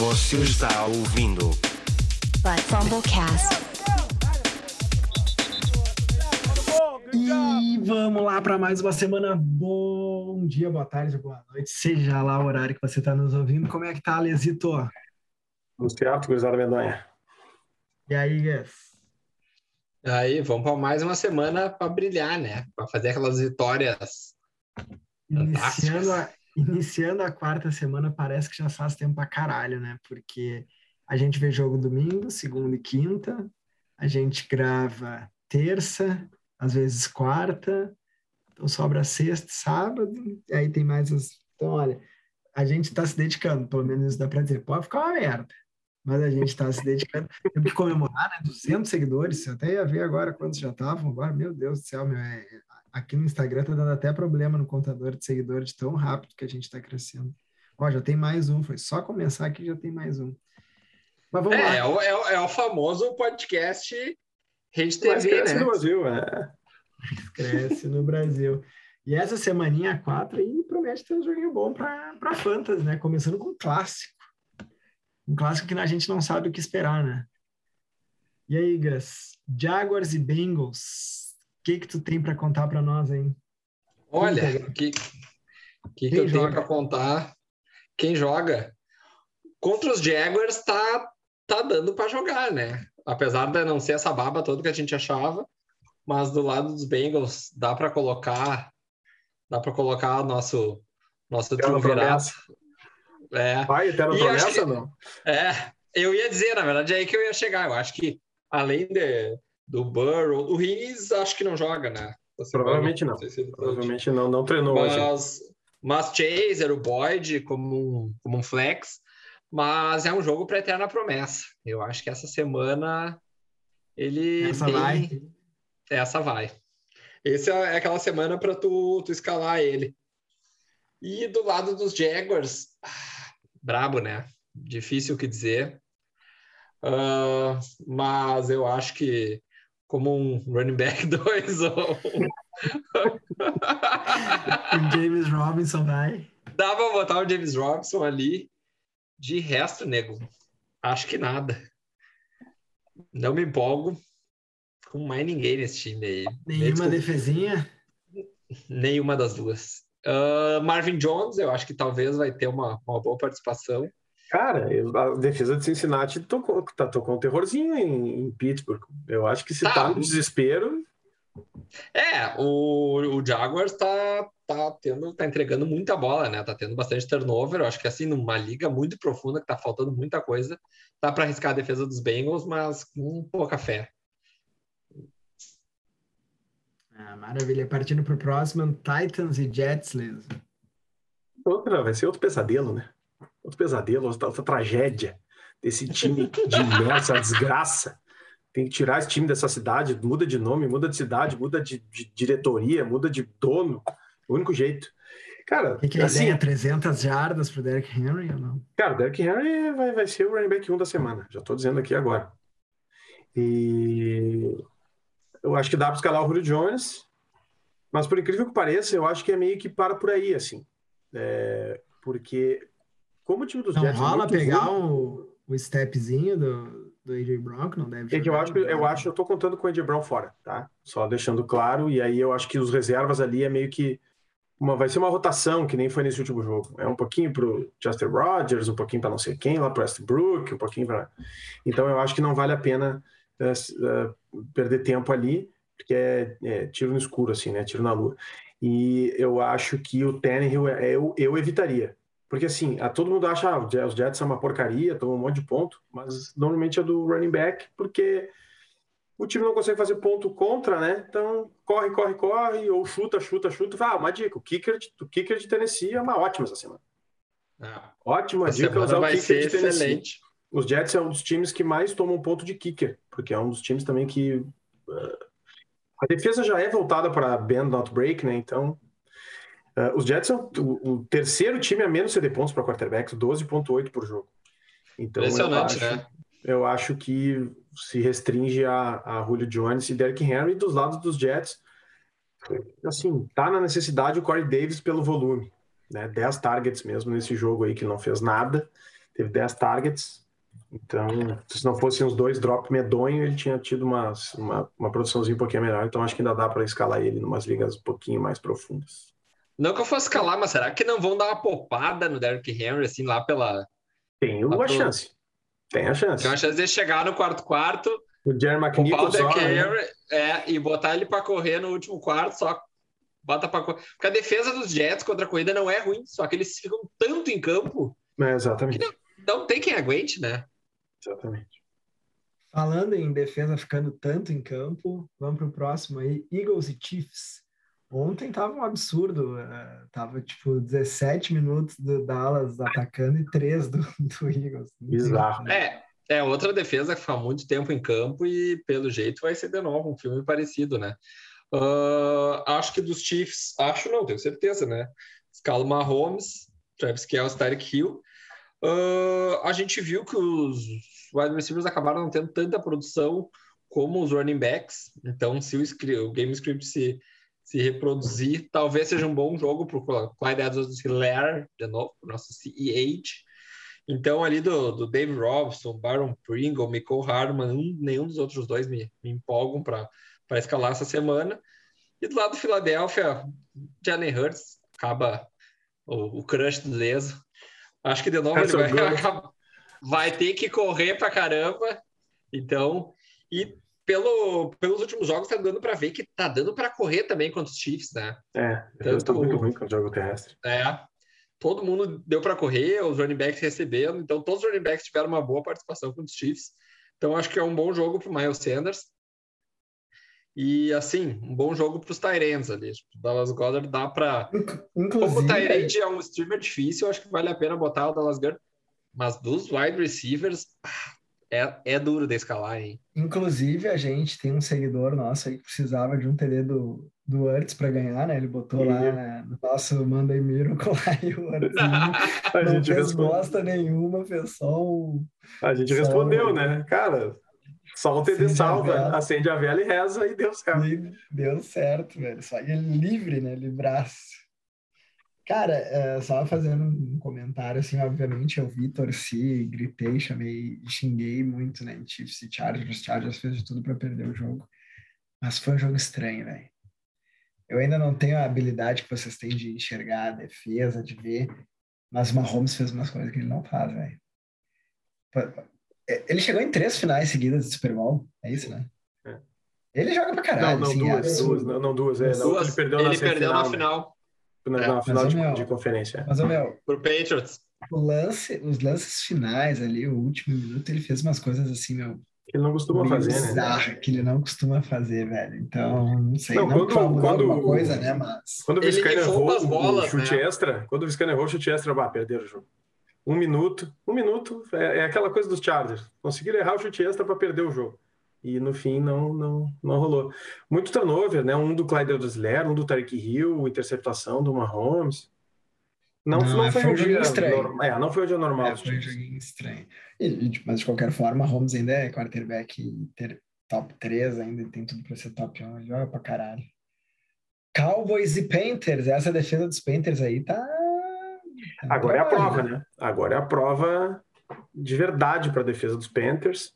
Você está ouvindo But Fumblecast. E vamos lá para mais uma semana. Bom dia, boa tarde, boa noite, seja lá o horário que você está nos ouvindo. Como é que tá, Lesito? Tudo certo, gurizada medonha? E aí, Gus? Aí, vamos para mais uma semana para brilhar, né? Para fazer aquelas vitórias. Iniciando a, iniciando a quarta semana, parece que já faz tempo pra caralho, né? Porque a gente vê jogo domingo, segunda e quinta, a gente grava terça, às vezes quarta, então sobra sexta, sábado, e aí tem mais as. Então, olha, a gente está se dedicando, pelo menos isso dá para dizer. Pode ficar uma merda, mas a gente está se dedicando. Temos que comemorar, né? 200 seguidores, eu até ia ver agora quantos já estavam. Agora, meu Deus do céu, meu, é, aqui no Instagram tá dando até problema no contador de seguidores de tão rápido que a gente está crescendo. Ó, já tem mais um, foi só começar aqui já tem mais um. Mas vamos É, lá. é o, é o- é o famoso podcast Rede Mas TV, cresce né? no Brasil, é. Cresce no Brasil. E essa semaninha 4 aí promete ter um joguinho bom para Fantasy, né? Começando com um clássico. Um clássico que a gente não sabe o que esperar, né? E aí, Gus? Jaguars e Bengals. O que que tu tem para contar para nós aí? Olha, o que, que, que eu tenho joga? para contar? Quem joga? Contra os Jaguars tá, tá dando para jogar, né? Apesar de não ser essa baba toda que a gente achava, mas do lado dos Bengals dá para colocar dá para colocar nosso nosso triunvirato. É, Vai, E acho promessa, que- não? É, eu ia dizer, na verdade, é aí que eu ia chegar. Eu acho que, além de, do Burrow, o Higgins acho que não joga, né? Semana, Provavelmente não. sei se. Provavelmente não, não treinou hoje. Mas, mas Chaser, o Boyd, como um, como um flex. Mas é um jogo para eterna promessa. Eu acho que essa semana ele. Essa tem- vai. Essa vai. Essa é aquela semana para tu, tu escalar ele. E do lado dos Jaguars, ah, brabo, né? Difícil o que dizer. Ah, mas eu acho que como um running back 2 ou O James Robinson vai. dá pra botar o James Robinson ali. De resto, nego, acho que nada. Não me empolgo com mais ninguém nesse time aí. Nenhuma Desculpa. defesinha. Nenhuma das duas. Ah, Marvin Jones, eu acho que talvez vai ter uma, uma boa participação. Cara, eu- a defesa de Cincinnati tocou, tá, tocou um terrorzinho em, em Pittsburgh. Eu acho que se Tá. tá no desespero, É, o, o Jaguars tá, tá, tendo, tá entregando muita bola, né? Tá tendo bastante turnover. Eu acho que assim, numa liga muito profunda, que tá faltando muita coisa, dá para arriscar a defesa dos Bengals, mas com pouca fé. Ah, maravilha. Partindo pro próximo, Titans e Jets, Liz. outra, vai ser outro pesadelo, né? Outro pesadelo, outra, outra tragédia desse time de essa desgraça. Tem que tirar esse time dessa cidade, muda de nome, muda de cidade, muda de, de diretoria, muda de dono. O único jeito. Cara, O que, ele assim, ganha? 300 jardas pro Derrick Henry ou não? Cara, o Derrick Henry vai, vai ser o running back 1 da semana. Já tô dizendo aqui agora. E eu acho que dá para escalar o Julio Jones, mas por incrível que pareça, eu acho que é meio que para por aí, assim. É, porque como o time dos Não Jets é rola muito pegar ruim, o, o stepzinho do, do AJ Brown, que não deve é que eu acho, que- eu acho, eu tô contando com o Ed Brown fora, tá? Só deixando claro, e aí eu acho que os reservas ali é meio que uma, vai ser uma rotação, que nem foi nesse último jogo. É um pouquinho pro Justin Rogers, um pouquinho para não sei quem, lá pro Westbrook, um pouquinho para. Então eu acho que não vale a pena eh, eh, perder tempo ali, porque é, é tiro no escuro, assim, né? Tiro na lua. E eu acho que o Tannehill é- eu, eu evitaria. Porque assim, a, todo mundo acha ah, os Jets são uma porcaria, tomam um monte de ponto, mas normalmente é do running back, porque o time não consegue fazer ponto contra, né? Então, corre, corre, corre, ou chuta, chuta, chuta. Ah, uma dica, o kicker, de, o kicker de Tennessee é uma ótima essa semana. Ah, Ótima essa dica usar o kicker ser de Tennessee. excelente. Os Jets é um dos times que mais tomam ponto de kicker, porque é um dos times também que... eh, a defesa já é voltada para bend, not break, né? Então, eh, os Jets são o, o terceiro time a menos ceder pontos para quarterbacks, 12.8 por jogo. Então, eu Impressionante, acho- né? eu acho que se restringe a, a Julio Jones e Derrick Henry dos lados dos Jets. Assim, tá na necessidade o Corey Davis pelo volume, né? 10 targets mesmo nesse jogo aí que não fez nada. teve 10 targets. Então, se não fossem os dois drop medonho, ele tinha tido uma, uma, uma produçãozinha um pouquinho melhor. Então, acho que ainda dá para escalar ele em umas ligas um pouquinho mais profundas. Não que eu fosse escalar, mas será que não vão dar uma popada no Derrick Henry, assim, lá pela. Tem uma pro- chance. Tem a chance. Tem uma chance de chegar no quarto quarto, O Jerry o Derrick né? Henry é, e botar ele pra correr no último quarto, só bota pra correr. Porque a defesa dos Jets contra a corrida não é ruim, só que eles ficam tanto em campo É, exatamente. não tem quem aguente, né? Exatamente. Falando em defesa ficando tanto em campo, vamos para o próximo aí, Eagles e Chiefs. Ontem tava um absurdo, eh, tava tipo 17 minutos do Dallas atacando e 3 do, do Eagles. Bizarro. como. É, é outra defesa que fica muito tempo em campo e, pelo jeito, vai ser de novo um filme parecido, né? Ah, acho que dos Chiefs, acho não, tenho certeza, né? Scala Mahomes, Travis Kelce, Tyreek Hill. Ah, a gente viu que os wide receivers acabaram não tendo tanta produção como os running backs. Então, se o, o game script se, se reproduzir, talvez seja um bom jogo para o Clyde Edwards-Helaire, de novo, o nosso CEH. Então, ali do, do Dave Robson, Baron Pringle, Michael Hardman, um- nenhum dos outros dois me, me empolgam para escalar essa semana. E do lado do Philadelphia, Jalen Hurts acaba o, o crush do Leso. Acho que de novo ele Essa vai, vai ter que correr pra caramba. Então, e pelo, pelos últimos jogos tá dando para ver que tá dando para correr também contra os Chiefs, né? É, defesa tá Tanto- muito ruim com o jogo terrestre. É. Todo mundo deu para correr, os running backs recebendo, então todos os running backs tiveram uma boa participação com os Chiefs. Então acho que é um bom jogo para o Miles Sanders. E assim, um bom jogo para os Tyrants ali. O Dallas Goddard dá para. Como o Tyrant é um streamer difícil, eu acho que vale a pena botar o Dallas Goddard. Mas dos wide receivers, ah, é, é duro de escalar, hein? inclusive a gente tem um seguidor nosso aí que precisava de um TD do, do Hurts para ganhar, né? Ele botou lá né, no nosso Monday Miracle lá e o Hurts não, A não gente, fez respondeu, bosta nenhuma, fez só um... a gente só- respondeu, né? Cara, só o TD Acende a salva, vela. acende a vela e reza e deu certo. E deu certo, velho. Só ele livre, né? Livraço. Cara, é, só fazendo um comentário, assim, obviamente eu vi, torci, gritei, chamei, xinguei muito, né, em Chiefs e Chargers. Chargers fez de tudo para perder o jogo. Mas foi um jogo estranho, velho. Eu ainda não tenho a habilidade que vocês têm de enxergar a defesa, de ver, mas o Mahomes fez umas coisas que ele não faz, velho. É, Ele chegou em três finais seguidas de Super Bowl, é isso, né? É. Ele joga pra Não, caralho, não, assim, é duas, duas, absurdo. não, não, duas, é. Duas, ele perdeu na ele perdeu na né? final Na, É, na final mas, de, meu, de conferência. Mas, ô, meu, pro Patriots. o lance, os lances finais ali, o último minuto, ele fez umas coisas assim, meu, Ele não costuma fazer, né? bizarra, que ele não costuma fazer, velho. Então, não sei, Não, não, quando- que vai quando- alguma coisa, né, mas... Quando o rifou errou as bolas, o chute né? extra, quando o Viscano errou o chute extra, bah, perderam o jogo. Um minuto, um minuto, é, é aquela coisa dos Chargers. Conseguiram errar o chute extra para perder o jogo. E no fim não, não, não rolou. Muito turnover, né? Um do Clyde Edwards-Helaire, um do Tarek Hill, interceptação do Mahomes. Não, Não, não, é, foi, foi um dia estranho. normal. É, não foi um dia normal. É, foi um joguinho estranho. E, tipo, mas de qualquer forma, Holmes ainda é quarterback ter, top 3, ainda tem tudo para ser top 1, ele joga pra caralho. Cowboys e Panthers, essa defesa dos Panthers aí tá... tá Agora é a prova, né? Agora é a prova de verdade para a defesa dos Panthers.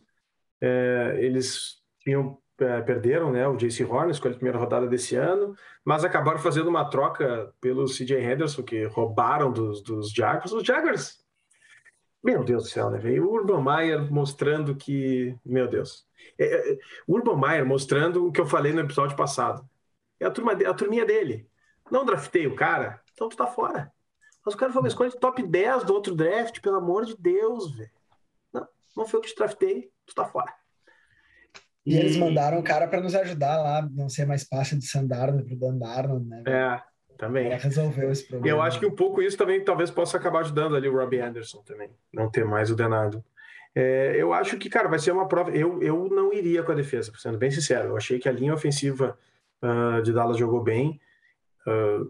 É, eles tinham, é, perderam né, o JC Horn, escolha a primeira rodada desse ano, mas acabaram fazendo uma troca pelo CJ Henderson, que roubaram dos, dos Jaguars. Os Jaguars, meu Deus do céu, né? Veio o Urban Meyer mostrando que, meu Deus, é, é, Urban Meyer mostrando o que eu falei no episódio passado. É a, turma, a turminha dele. Não draftei o cara, então tu tá fora. Mas o cara foi uma escolha de top 10 do outro draft, pelo amor de Deus, velho. Não, foi eu que te draftei, tu tá fora. E eles mandaram o cara para nos ajudar lá, não ser mais passe de Sandarno pro Dan Darnold, né? É, também. Ela resolveu esse problema. Eu acho que um pouco isso também talvez possa acabar ajudando ali o Robbie Anderson também, não ter mais o danado. É, eu acho que, cara, vai ser uma prova. Eu, eu não iria com a defesa, sendo bem sincero. Eu achei que a linha ofensiva ah, de Dallas jogou bem. ah,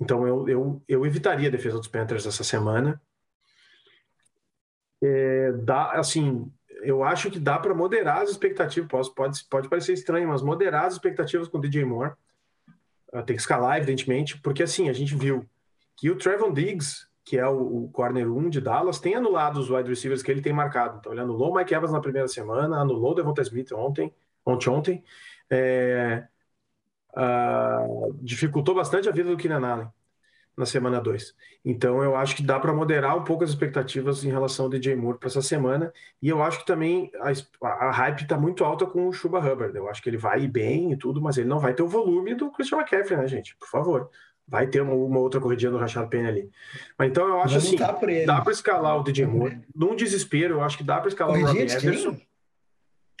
então eu, eu, eu evitaria a defesa dos Panthers essa semana. É, dá, assim, eu acho que dá para moderar as expectativas. Pode, pode, parecer estranho, mas moderar as expectativas com o DJ Moore. Ah, tem que escalar, evidentemente, porque assim, a gente viu que o Trevon Diggs, que é o, o corner 1 de Dallas, tem anulado os wide receivers que ele tem marcado. Então, ele anulou o Mike Evans na primeira semana, anulou o Devonta Smith ontem, ontem, ontem. É, uh, dificultou bastante a vida do Keenan Allen na semana 2. Então, eu acho que dá para moderar um pouco as expectativas em relação ao DJ Moore para essa semana. E eu acho que também a, a hype está muito alta com o Chuba Hubbard. Eu acho que ele vai ir bem e tudo, mas ele não vai ter o volume do Christian McCaffrey, né, gente? Por favor. Vai ter uma, uma outra corridinha do Rashad Penny ali. Mas então eu acho assim, dá para escalar o DJ Moore. Num desespero, eu acho que dá para escalar o Robbie Anderson.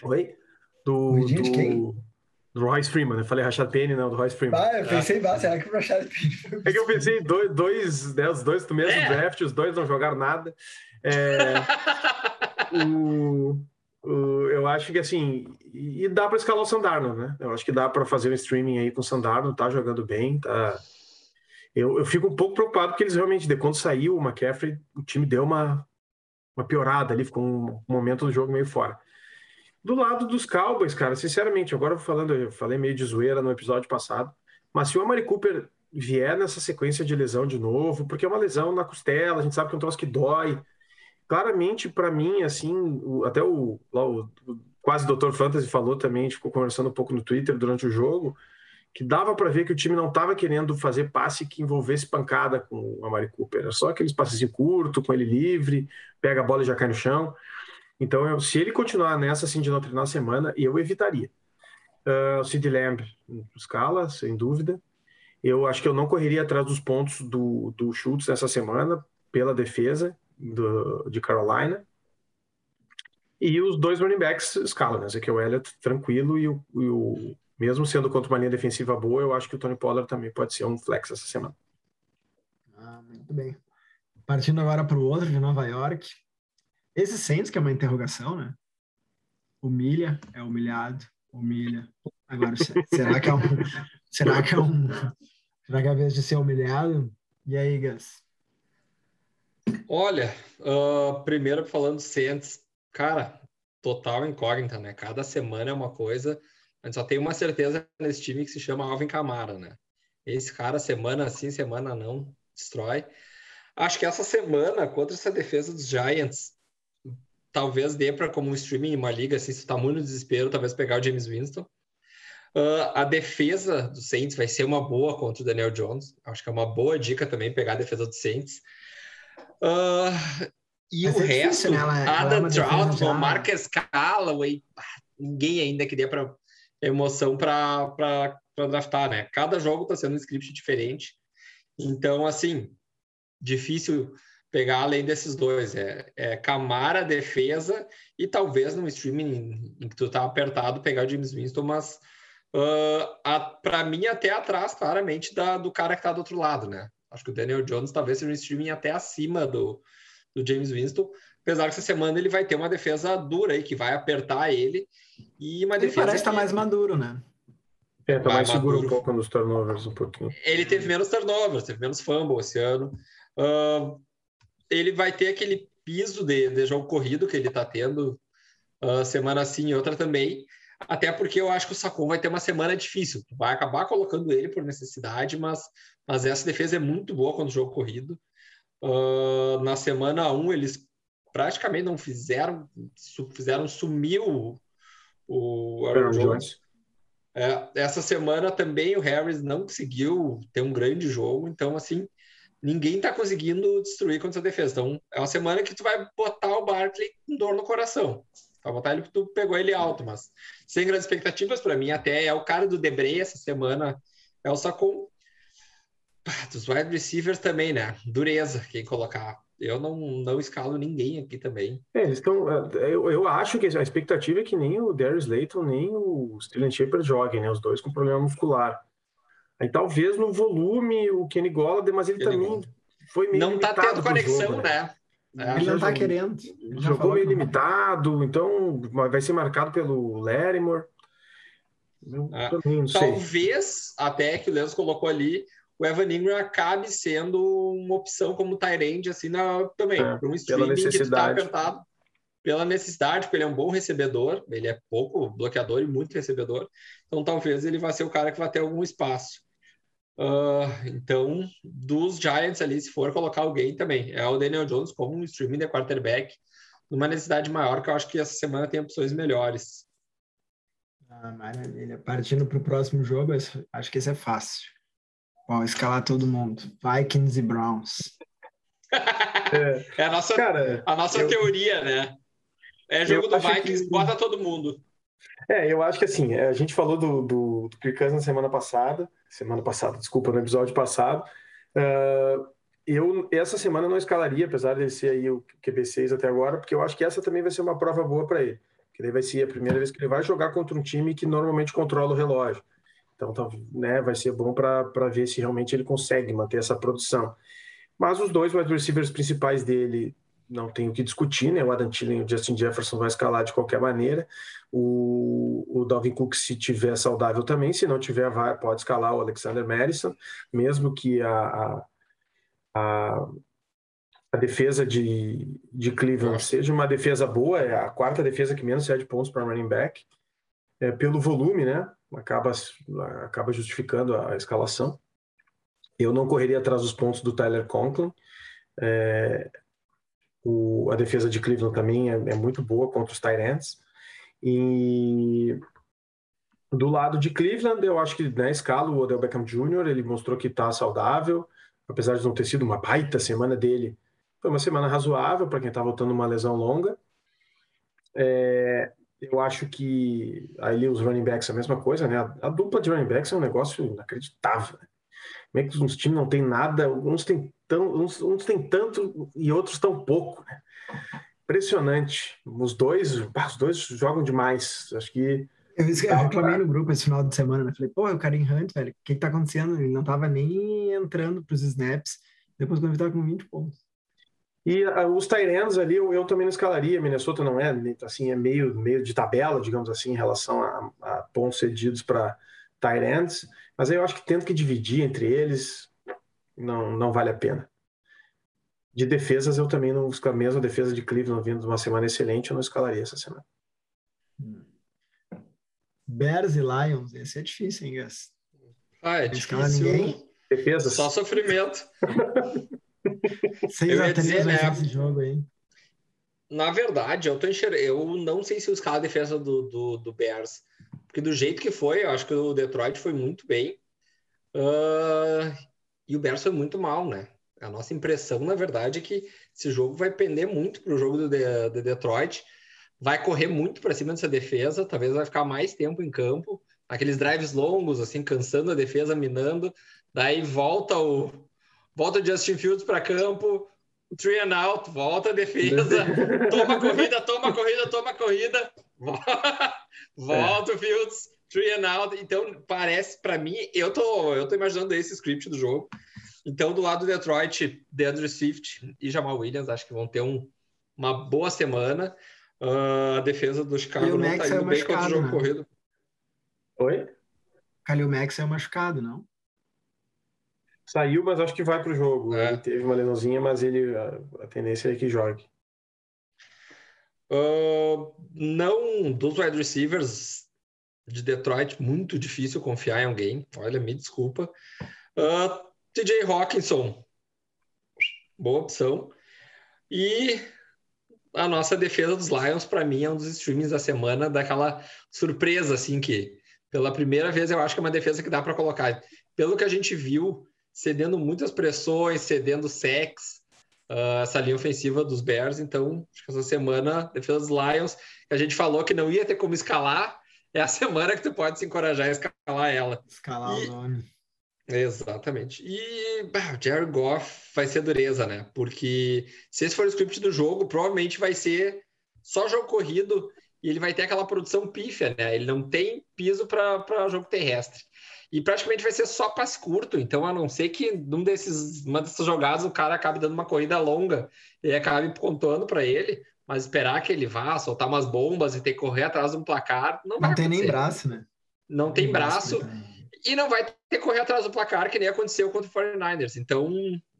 Oi? Do, do, do Royce Freeman, eu falei Rashad Penny, não, do Royce Freeman. Ah, eu pensei, ah. será que o Rashad Penny É que eu pensei dois, dois né, os dois do mesmo é. draft, os dois não jogaram nada. É, o, o, eu acho que assim, e dá para escalar o Sandarno, né? Eu acho que dá para fazer um streaming aí com o Sandarno, tá jogando bem, tá eu, eu fico um pouco preocupado porque eles realmente, quando saiu o McCaffrey, o time deu uma, uma piorada ali, ficou um momento do jogo meio fora. Do lado dos Cowboys, cara, sinceramente, agora falando, eu falei meio de zoeira no episódio passado, mas se o Amari Cooper vier nessa sequência de lesão de novo, porque é uma lesão na costela, a gente sabe que é um troço que dói. Claramente, para mim, assim, até o, lá, o quase Dr. Fantasy falou também, a gente ficou conversando um pouco no Twitter durante o jogo que dava para ver que o time não estava querendo fazer passe que envolvesse pancada com o Amari Cooper. Era só aqueles passes curto, com ele livre, pega a bola e já cai no chão. Então, eu, se ele continuar nessa assim de não treinar a semana, eu evitaria. Uh, o Sid Lamb escala, sem dúvida. Eu acho que eu não correria atrás dos pontos do, do Schultz essa semana pela defesa do, de Carolina. E os dois running backs escalam, né? Ezequiel Elliott tranquilo e o, e o mesmo sendo contra uma linha defensiva boa, eu acho que o Tony Pollard também pode ser um flex essa semana. Ah, muito bem. Partindo agora para o outro de Nova York. Esse Saints, que é uma interrogação, né? Humilha, é humilhado, humilha. Agora, será que é um. Será que é um. Será que é a vez de ser humilhado? E aí, Gus? Olha, uh, primeiro falando Saints, cara, total incógnita, né? Cada semana é uma coisa. A gente só tem uma certeza nesse time que se chama Alvin Camara, né? Esse cara, semana sim, semana não, destrói. Acho que essa semana, contra essa defesa dos Giants, talvez dê para, como um streaming em uma liga, assim, se tá muito no desespero, talvez pegar o James Winston. Uh, a defesa do Saints vai ser uma boa contra o Daniel Jones. Acho que é uma boa dica também pegar a defesa do Saints. Uh, e Mas o é resto, difícil, né? ela, é, Adam Troutman, Marcus Callaway, ninguém ainda queria para emoção para draftar, né? Cada jogo está sendo um script diferente. Então, assim, difícil pegar além desses dois. É, é Camara, defesa e talvez no streaming em que tu tá apertado pegar o James Winston, mas uh, para mim até atrás, claramente, da, do cara que tá do outro lado, né? Acho que o Daniel Jones talvez seja um streaming até acima do, do James Winston, apesar que essa semana ele vai ter uma defesa dura aí, que vai apertar ele e uma ele defesa. Parece estar tá mais maduro, né? É, tá mais seguro maduro. um pouco nos turnovers, um pouquinho. Ele teve menos turnovers, teve menos fumble esse ano. Uh, ele vai ter aquele piso de, de jogo corrido que ele está tendo uh, semana sim e outra também. Até porque eu acho que o Sacon vai ter uma semana difícil. Vai acabar colocando ele por necessidade, mas, mas essa defesa é muito boa quando o jogo corrido. Uh, na semana 1, eles praticamente não fizeram, fizeram sumir o, o Aaron Jones. É, essa semana também o Harris não conseguiu ter um grande jogo, então assim ninguém está conseguindo destruir contra essa defesa. Então é uma semana que tu vai botar o Barkley com dor no coração. Vai botar ele tu pegou ele alto, mas sem grandes expectativas para mim até é o cara do Debré essa semana é o Sacon. Dos wide receivers também, né? Dureza quem colocar eu não, não escalo ninguém aqui também. É, eles estão. É, eu, eu acho que a expectativa é que nem o Darius Layton nem o Stylian Shepard joguem, né? Os dois com problema muscular. Aí talvez no volume o Kenny Golladay, mas ele Kenny também Golladay. foi meio Não tá tendo conexão, jogo, né? né? Ele não tá querendo. Ele jogou meio limitado, então vai ser marcado pelo Larimore. Ah, talvez, até que o Leandro colocou ali, o Evan Ingram acabe sendo uma opção como tight assim, na, também, é, para um streaming que está apertado. Pela necessidade, porque ele é um bom recebedor, ele é pouco bloqueador e muito recebedor, então talvez ele vá ser o cara que vai ter algum espaço. Uh, então, dos Giants ali, se for colocar alguém também, é o Daniel Jones como um streaming de quarterback, numa necessidade maior, que eu acho que essa semana tem opções melhores. Ah, maravilha. Partindo para o próximo jogo, acho que esse é fácil. Bom, escalar todo mundo. Vikings e Browns. é, é a nossa, Cara, a nossa eu, teoria, né? É jogo do Vikings, que... bota todo mundo. É, eu acho que assim, a gente falou do, do, do Kirk Cousins na semana passada, semana passada, desculpa, no episódio passado. Uh, eu, essa semana não escalaria, apesar de ser aí o QB6 até agora, porque eu acho que essa também vai ser uma prova boa para ele. Que daí vai ser a primeira vez que ele vai jogar contra um time que normalmente controla o relógio. Então, tá, né, vai ser bom para ver se realmente ele consegue manter essa produção. Mas os dois wide receivers principais dele não tem o que discutir, né? O Adam Thielen e o Justin Jefferson vai escalar de qualquer maneira. O, o Dalvin Cook, se tiver saudável também, se não tiver, vai, pode escalar o Alexander Madison, mesmo que a, a, a, defesa de, de Cleveland seja uma defesa boa, é a quarta defesa que menos cede pontos para running back, é, pelo volume, né? Acaba, acaba justificando a, a escalação. Eu não correria atrás dos pontos do Tyler Conklin. É, o, a defesa de Cleveland também é, é muito boa contra os Tyrants. E do lado de Cleveland, eu acho que na né, escala o Odell Beckham Jr. ele mostrou que está saudável, apesar de não ter sido uma baita semana dele. Foi uma semana razoável para quem está voltando uma lesão longa. É, eu acho que ali os running backs a mesma coisa, né? A, a dupla de running backs é um negócio inacreditável. Né? Como é que uns times não tem nada, uns tem, tão, uns, uns tem tanto e outros tão pouco, né? Impressionante. Os dois, os dois jogam demais. Acho que. Eu, eu reclamei no grupo esse final de semana, né? Falei, pô, o Karim Hunt, velho, o que, que tá acontecendo? Ele não tava nem entrando pros snaps. Depois quando ele tava com 20 pontos. E uh, os Tyrants ali, eu, eu, também não escalaria. Minnesota não é, assim, é meio, meio de tabela, digamos assim, em relação a, a pontos cedidos para Tyrants. Mas aí eu acho que tendo que dividir entre eles, não, não vale a pena. De defesas, eu também não. A mesma defesa de Cleveland vindo de uma semana excelente, eu não escalaria essa semana. Bears e Lions, esse é difícil, hein, Gus? Ah, é difícil. Ninguém. Defesa. Só sofrimento. 6 a 3 né, esse jogo aí. Na verdade, eu tô enxergando. Eu não sei se eu escalo a defesa do, do, do Bears. Porque do jeito que foi, eu acho que o Detroit foi muito bem. Uh, e o Bears foi muito mal, né? A nossa impressão, na verdade, é que esse jogo vai pender muito para o jogo do, de, do Detroit. Vai correr muito para cima dessa defesa, talvez vai ficar mais tempo em campo. Aqueles drives longos, assim, cansando a defesa, minando. Daí volta o, volta o Justin Fields para campo, o three and out, volta a defesa, toma corrida, toma corrida, toma corrida, Volta, é. Fields, three and out. Então, parece para mim, eu tô, eu tô imaginando esse script do jogo. Então, do lado do Detroit, DeAndre Swift e Jamal Williams, acho que vão ter um, uma boa semana. Uh, a defesa do Chicago não tá indo bem contra o jogo né? corrido. Oi? Kalil Max é machucado, não? Saiu, mas acho que vai para o jogo. É. Ele teve uma lesãozinha, mas ele a, a tendência é que jogue. Uh, não, dos wide receivers de Detroit, muito difícil confiar em alguém. Olha, me desculpa. Uh, TJ Hawkinson, boa opção. E a nossa defesa dos Lions, para mim, é um dos streamings da semana, daquela surpresa, assim, que pela primeira vez eu acho que é uma defesa que dá para colocar. Pelo que a gente viu, cedendo muitas pressões, cedendo sex, uh, essa linha ofensiva dos Bears. Então, acho que essa semana, defesa dos Lions, que a gente falou que não ia ter como escalar, é a semana que tu pode se encorajar a escalar ela. Escalar e... o nome. Exatamente. E bah, o Jared Goff vai ser dureza, né? Porque se esse for o script do jogo, provavelmente vai ser só jogo corrido e ele vai ter aquela produção pífia, né? Ele não tem piso para jogo terrestre. E praticamente vai ser só passe curto. Então, a não ser que num desses, uma dessas jogadas o cara acabe dando uma corrida longa e acabe pontuando para ele, mas esperar que ele vá soltar umas bombas e ter que correr atrás de um placar, não, não vai tem nem braço, né? Não, não tem braço. braço e não vai ter que correr atrás do placar, que nem aconteceu contra o 49ers. Então,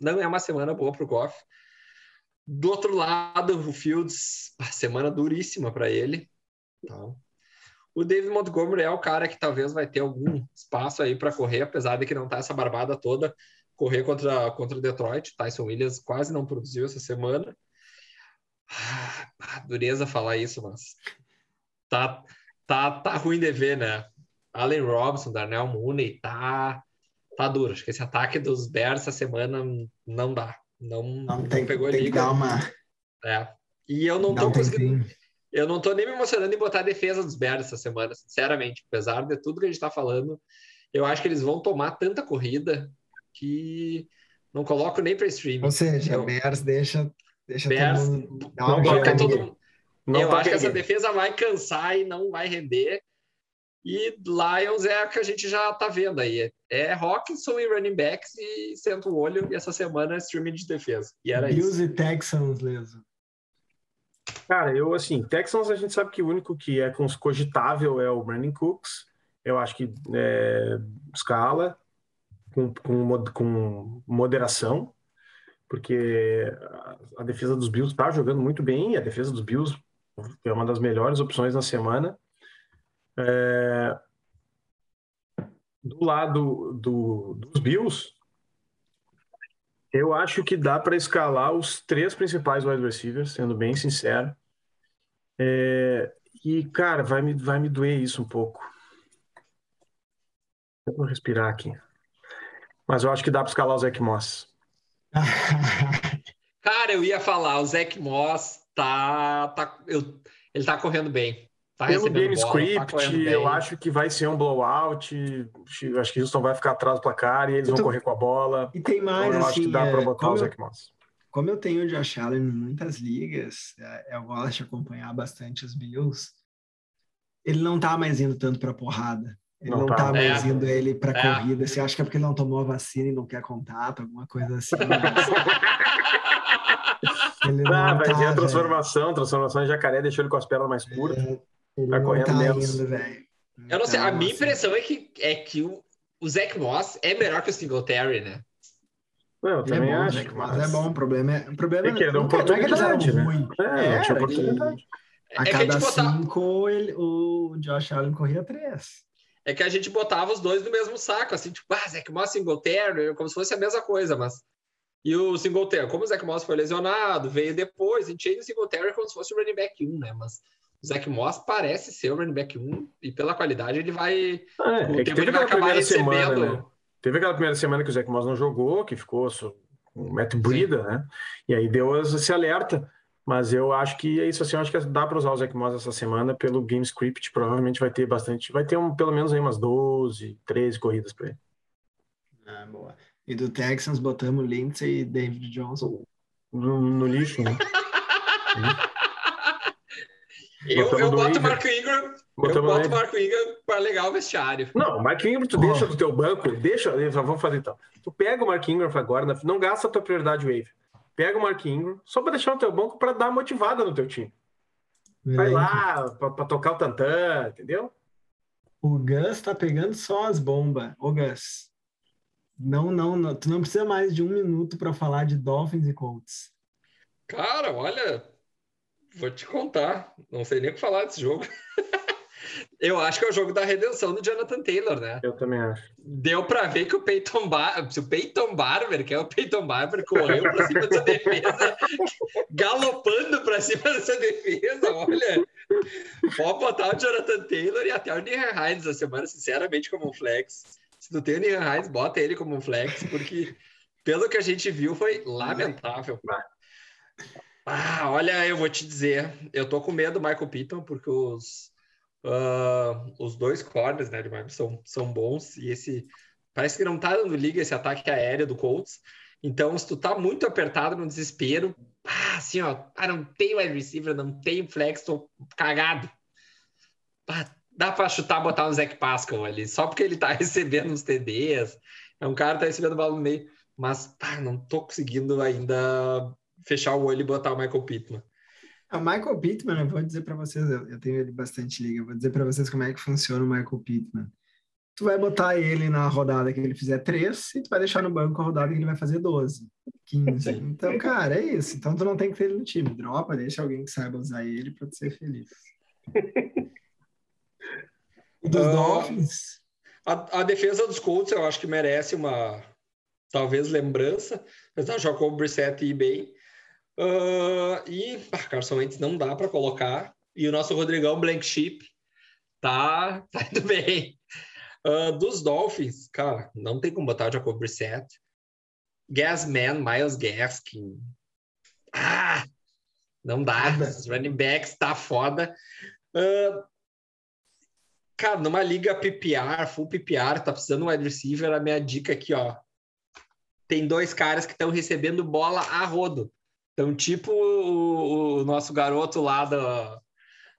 não é uma semana boa para o Goff. Do outro lado, o Fields, semana duríssima para ele. Então, O David Montgomery é o cara que talvez vai ter algum espaço aí para correr, apesar de que não tá essa barbada toda correr contra contra Detroit. Tyson Williams quase não produziu essa semana. Ah, dureza falar isso, mas tá tá tá ruim de ver, né? Allen Robinson, Darnell Mooney, tá tá duro. Acho que esse ataque dos Bears essa semana não dá. Não, Não, tem, não pegou tem que liga. dar uma. É. E eu não dar tô conseguindo. tempinho. Eu não tô nem me emocionando em botar a defesa dos Bears essa semana, sinceramente. Apesar de tudo que a gente tá falando, eu acho que eles vão tomar tanta corrida que não coloco nem para streaming. Ou seja, Eu- Bears deixa, deixa Bears- todo mundo. Não olhada. todo mundo. Não eu acho que essa defesa vai cansar e não vai render. E Lions é a que a gente já tá vendo aí. É Hawkinson e running backs e senta o olho. E essa semana é streaming de defesa. E era Bills isso. e Texans, Leso. Cara, eu assim, Texans a gente sabe que o único que é cogitável é o Brandon Cooks. Eu acho que é, escala com, com, com moderação, porque a, defesa dos Bills está jogando muito bem. A defesa dos Bills é uma das melhores opções na semana. É, do lado do, dos Bills, eu acho que dá para escalar os três principais wide receivers, sendo bem sincero. É, e, cara, vai me, vai me doer isso um pouco. Eu vou respirar aqui. Mas eu acho que dá para escalar o Zach Moss. Cara, eu ia falar, o Zach Moss tá. tá eu, ele tá correndo bem. Tá Pelo game bola, tá script, eu acho que vai ser um blowout. Acho que Houston vai ficar atrás do placar e eles Eu vão tô- correr com a bola. E tem Então, mais, eu acho assim, que dá para é, botar o como, eu, Zach Moss. como eu tenho o Josh Allen em muitas ligas, é, eu gosto de acompanhar bastante os Bills, ele não tá mais indo tanto pra porrada. Ele Não não, tá. tá mais É. indo ele pra É. corrida. Você acha que é porque ele não tomou a vacina e não quer contato, alguma coisa assim. mas ele não Ah, vai tá, a velho. transformação, transformação em jacaré, deixou ele com as pernas mais curtas. É, ele Tá não correndo tá menos. indo, velho. Eu não sei, a Então, minha assim, impressão é que, é que o, o Zach Moss é melhor que o Singletary, né? Eu Ele é também bom, acho. Zach Moss é bom. O problema é. O problema É que não, não é eram oportunidade, né? É, não tinha oportunidade. A É que a cada gente botar- cinco, ele, o Josh Allen corria três. É que a gente botava os dois no mesmo saco, assim, tipo, ah, Zach Moss Singletary, como se fosse a mesma coisa, mas. E o Singletary, como o Zach Moss foi lesionado, veio depois, a gente tinha o Singletary como se fosse o running back 1, né? Mas o Zach Moss parece ser o running back 1 e pela qualidade ele vai. É, o é que tempo teve ele vai aquela acabar primeira semana, recebendo. né? Teve aquela primeira semana que o Zach Moss não jogou, que ficou com o Matt Brida, né? E aí deu esse alerta. Mas eu acho que é isso assim, eu acho que dá para usar o Zach Moss essa semana pelo game script, provavelmente vai ter bastante, vai ter um, pelo menos aí umas 12, 13 corridas para ele. Ah, boa. E do Texans botamos Lindsay e David Johnson. No, no lixo, né? Eu, eu boto o. Marco Ingram, eu boto o Marco Ingram para legar o vestiário. Não, o Mark Ingram tu Oh. deixa do teu banco, deixa, vamos fazer então. Tu pega o Mark Ingram agora, não gasta a tua prioridade wave. Pega o Mark Ingram só para deixar no teu banco para dar motivada no teu time. Vai lá para tocar o tantã, entendeu? O Gus tá pegando só as bombas. Ô, Gus. Não, não, não. Tu não precisa mais de um minuto para falar de Dolphins e Colts. Cara, olha, vou te contar, não sei nem o que falar desse jogo. Eu acho que é o jogo da redenção do Jonathan Taylor, né? Eu também acho. Deu pra ver que o Peyton, Bar... se o Peyton Barber, que é o Peyton Barber, correu pra cima dessa defesa, galopando pra cima dessa defesa, olha. Pode botar o Jonathan Taylor e até o Nihan Hines essa semana, sinceramente, como um flex. Se não tem o Nihan Hines, bota ele como um flex, porque pelo que a gente viu foi lamentável. Ah, olha, eu vou te dizer, eu tô com medo do Michael Pittman, porque os, ah, os dois corners, né, de Miami são, são bons, e esse parece que não tá dando liga esse ataque aéreo do Colts. Então, se tu tá muito apertado no desespero, ah, assim, ó, ah, não tem wide receiver, não tem flex, tô cagado. Ah, dá pra chutar, botar um Zach Pascal ali, só porque ele tá recebendo uns TDs, é um cara que tá recebendo bola no meio, mas ah, não tô conseguindo ainda fechar o olho e botar o Michael Pittman. O Michael Pittman, eu vou dizer para vocês, eu, tenho ele bastante liga, eu vou dizer para vocês como é que funciona o Michael Pittman. Tu vai botar ele na rodada que ele fizer 3 e tu vai deixar no banco a rodada que ele vai fazer 12, 15. Então, cara, é isso. Então tu não tem que ter ele no time. Dropa, deixa alguém que saiba usar ele para ser feliz. E dos Ah, Dolphins? A, a defesa dos Colts eu acho que merece uma talvez lembrança, apesar de Jacob Brissett ir bem. Ah, e ah, Carson Wentz não dá para colocar. E o nosso Rodrigão Blank Chip tá, tá indo bem. Ah, dos Dolphins, cara, não tem como botar o Jacob Brissett. Gasman, Miles Gaskin. Ah! Não dá. Os running backs tá foda. Ah, Cara, numa liga PPR, full PPR, tá precisando de um wide receiver, a minha dica aqui, ó. Tem dois caras que estão recebendo bola a rodo. Então, tipo o, o nosso garoto lá do,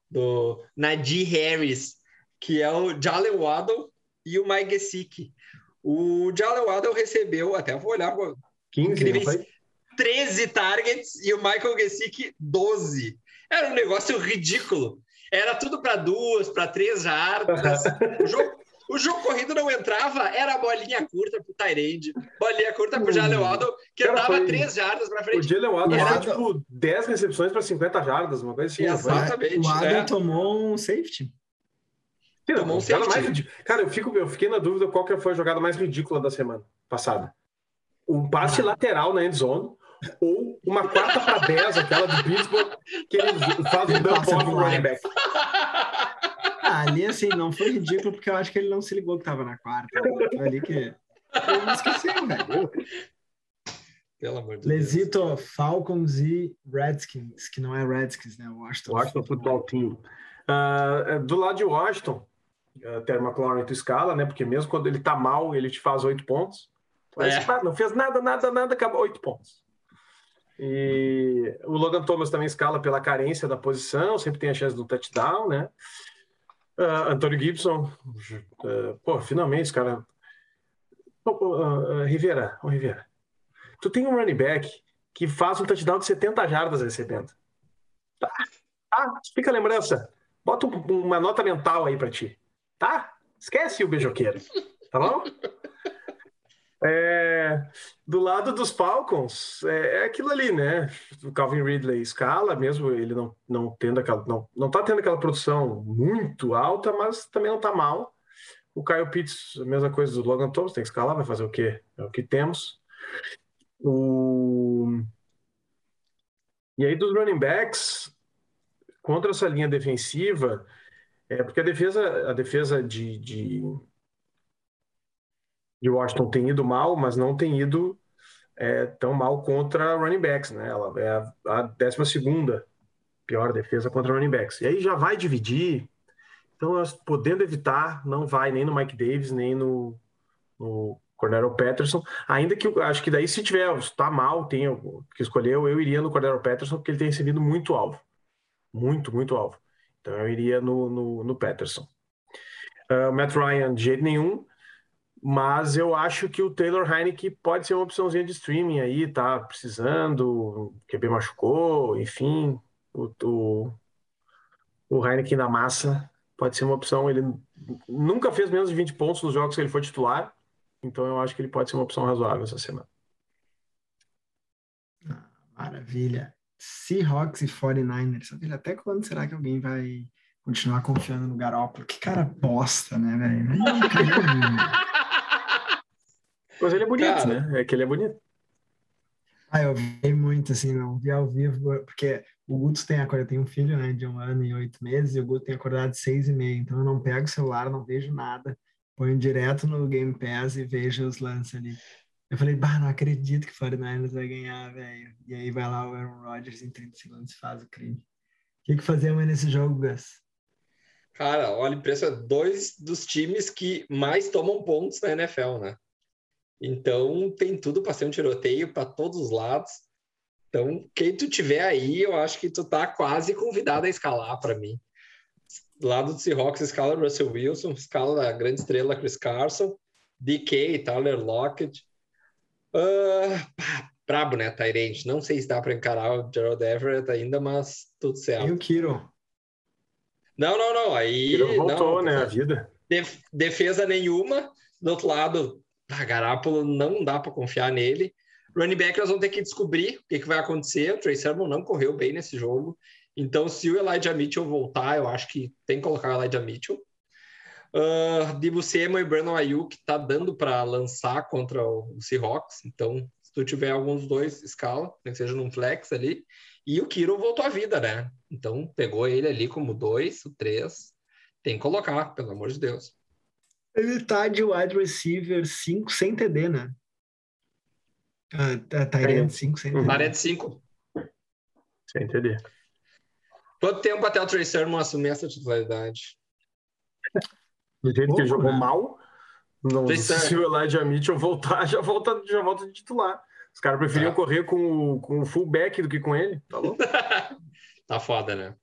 do Najee Harris, que é o Jalen Waddle e o Mike Gesicki. O Jalen Waddle recebeu, até vou olhar, 15, não Incríveis. foi? 13 targets e o Michael Gesicki 12. Era um negócio ridículo. Era tudo para duas, para três jardas. O jogo, o jogo corrido não entrava, era bolinha curta pro Tyrande, bolinha curta pro Jalen Waddle, que Cara, andava foi- três jardas para O frente. Jalen Waddle era- tipo 10 recepções para 50 jardas, uma coisa assim. Exatamente. O Adam é. tomou um safety. Tomou um safety. mais Cara, eu, fico, eu fiquei na dúvida qual que foi a jogada mais ridícula da semana passada. Um passe Ah. lateral na endzone ou uma quarta para 10, aquela do Pittsburgh, que ele faz o Ele dump off running back. Ali assim, não foi ridículo, porque eu acho que ele não se ligou que tava na quarta. Foi ali que. Ele não esqueceu, velho. Pelo amor de Deus. Lesito, Falcons e Redskins, que não é Redskins, né? Washington. Washington Football Team. Ah, do lado de Washington, uh, Terry McLaurin tu escala, né? Porque mesmo quando ele tá mal, ele te faz oito pontos. Mas, É. não fez nada, nada, nada, acabou oito pontos. E o Logan Thomas também escala pela carência da posição, sempre tem a chance do touchdown, né? Ah, Antônio Gibson, ah, pô, finalmente, cara. Ah, Rivera, ô Rivera, tu tem um running back que faz um touchdown de 70 jardas recebendo. Ah, fica a lembrança. Bota um- uma nota mental aí pra ti. Tá? Esquece o beijoqueiro. Tá bom? É, do lado dos Falcons, é, é aquilo ali, né? O Calvin Ridley escala, mesmo ele não, não tendo aquela. Não, não tá tendo aquela produção muito alta, mas também não tá mal. O Kyle Pitts, a mesma coisa do Logan Thomas, tem que escalar, vai fazer o quê? É o que temos. O... E aí, dos running backs, contra essa linha defensiva, é porque a defesa, a defesa de, de, de Washington tem ido mal, mas não tem ido é, tão mal contra running backs, né? Ela é a, a 12 pior defesa contra running backs. E aí já vai dividir. Então, podendo evitar, não vai nem no Mike Davis, nem no, no Cordero Patterson. Ainda que eu acho que daí, se tiver, está mal, tem que escolher, eu iria no Cordero Patterson, porque ele tem recebido muito alvo. Muito, muito alvo. Então eu iria no, no, no Patterson. Uh, Matt Ryan, de jeito nenhum, mas eu acho que o Taylor Heineke pode ser uma opçãozinha de streaming aí, tá precisando, o QB machucou, enfim, o, o, o Heineken na massa pode ser uma opção. Ele nunca fez menos de 20 pontos nos jogos que ele foi titular, então eu acho que ele pode ser uma opção razoável essa semana. Ah, maravilha. Seahawks e 49ers. Sabe, Até quando será que alguém vai continuar confiando no Garoppolo? Que cara bosta, né, velho? Não, Mas ele é bonito, Cara. né? É que ele é bonito. Ah, eu vi muito, assim, não vi ao vivo, porque o Guto tem acordado, tem um filho, né, de um ano e oito meses, e o Guto tem acordado de seis e meia, então eu não pego o celular, não vejo nada, ponho direto no Game Pass e vejo os lances ali. Eu falei, bah, não acredito que o 49ers vai ganhar, velho. E aí vai lá o Aaron Rodgers em 30 segundos e faz o crime. O que que fazemos nesse jogo, Gus? Cara, olha, impressa dois dos times que mais tomam pontos na NFL, né? Então tem tudo para ser um tiroteio para todos os lados. Então, quem tu tiver aí, eu acho que tu tá quase convidado a escalar para mim. Do lado do Seahawks, escala Russell Wilson, escala a grande estrela Chris Carson, DK, Tyler Lockett. Ah, pá, brabo, né, Tyrant? Não sei se dá para encarar o Gerald Everett ainda, mas tudo certo. E o Kiro? Não, não, não. Aí. Ele voltou, não, né? A vida. Def- defesa nenhuma. Do outro lado, a Garápolo não dá para confiar nele. Running back, nós vamos ter que descobrir o que, que vai acontecer. O Trey Sermon não correu bem nesse jogo. Então, se o Elijah Mitchell voltar, eu acho que tem que colocar o Elijah Mitchell. Uh, Dibu Samuel e Brandon Ayuk tá dando para lançar contra o Seahawks, então se tu tiver alguns dois, escala, nem que seja num flex ali. E o Kiro voltou à vida, né? Então pegou ele ali como dois, o três. Tem que colocar, pelo amor de Deus. Ele tá de wide receiver 5 sem TD, né? Ah, tá Tyrant 5 sem TD. Tyrant 5. Sem entender. Quanto tempo até o Trey Sermon assumir essa titularidade? Do jeito que ele jogou né? mal, não, é. se o Elijah Mitchell voltar, já volta, já volta de titular. Os caras preferiam É. correr com, o- com o fullback do que com ele. Tá louco? Tá foda, né?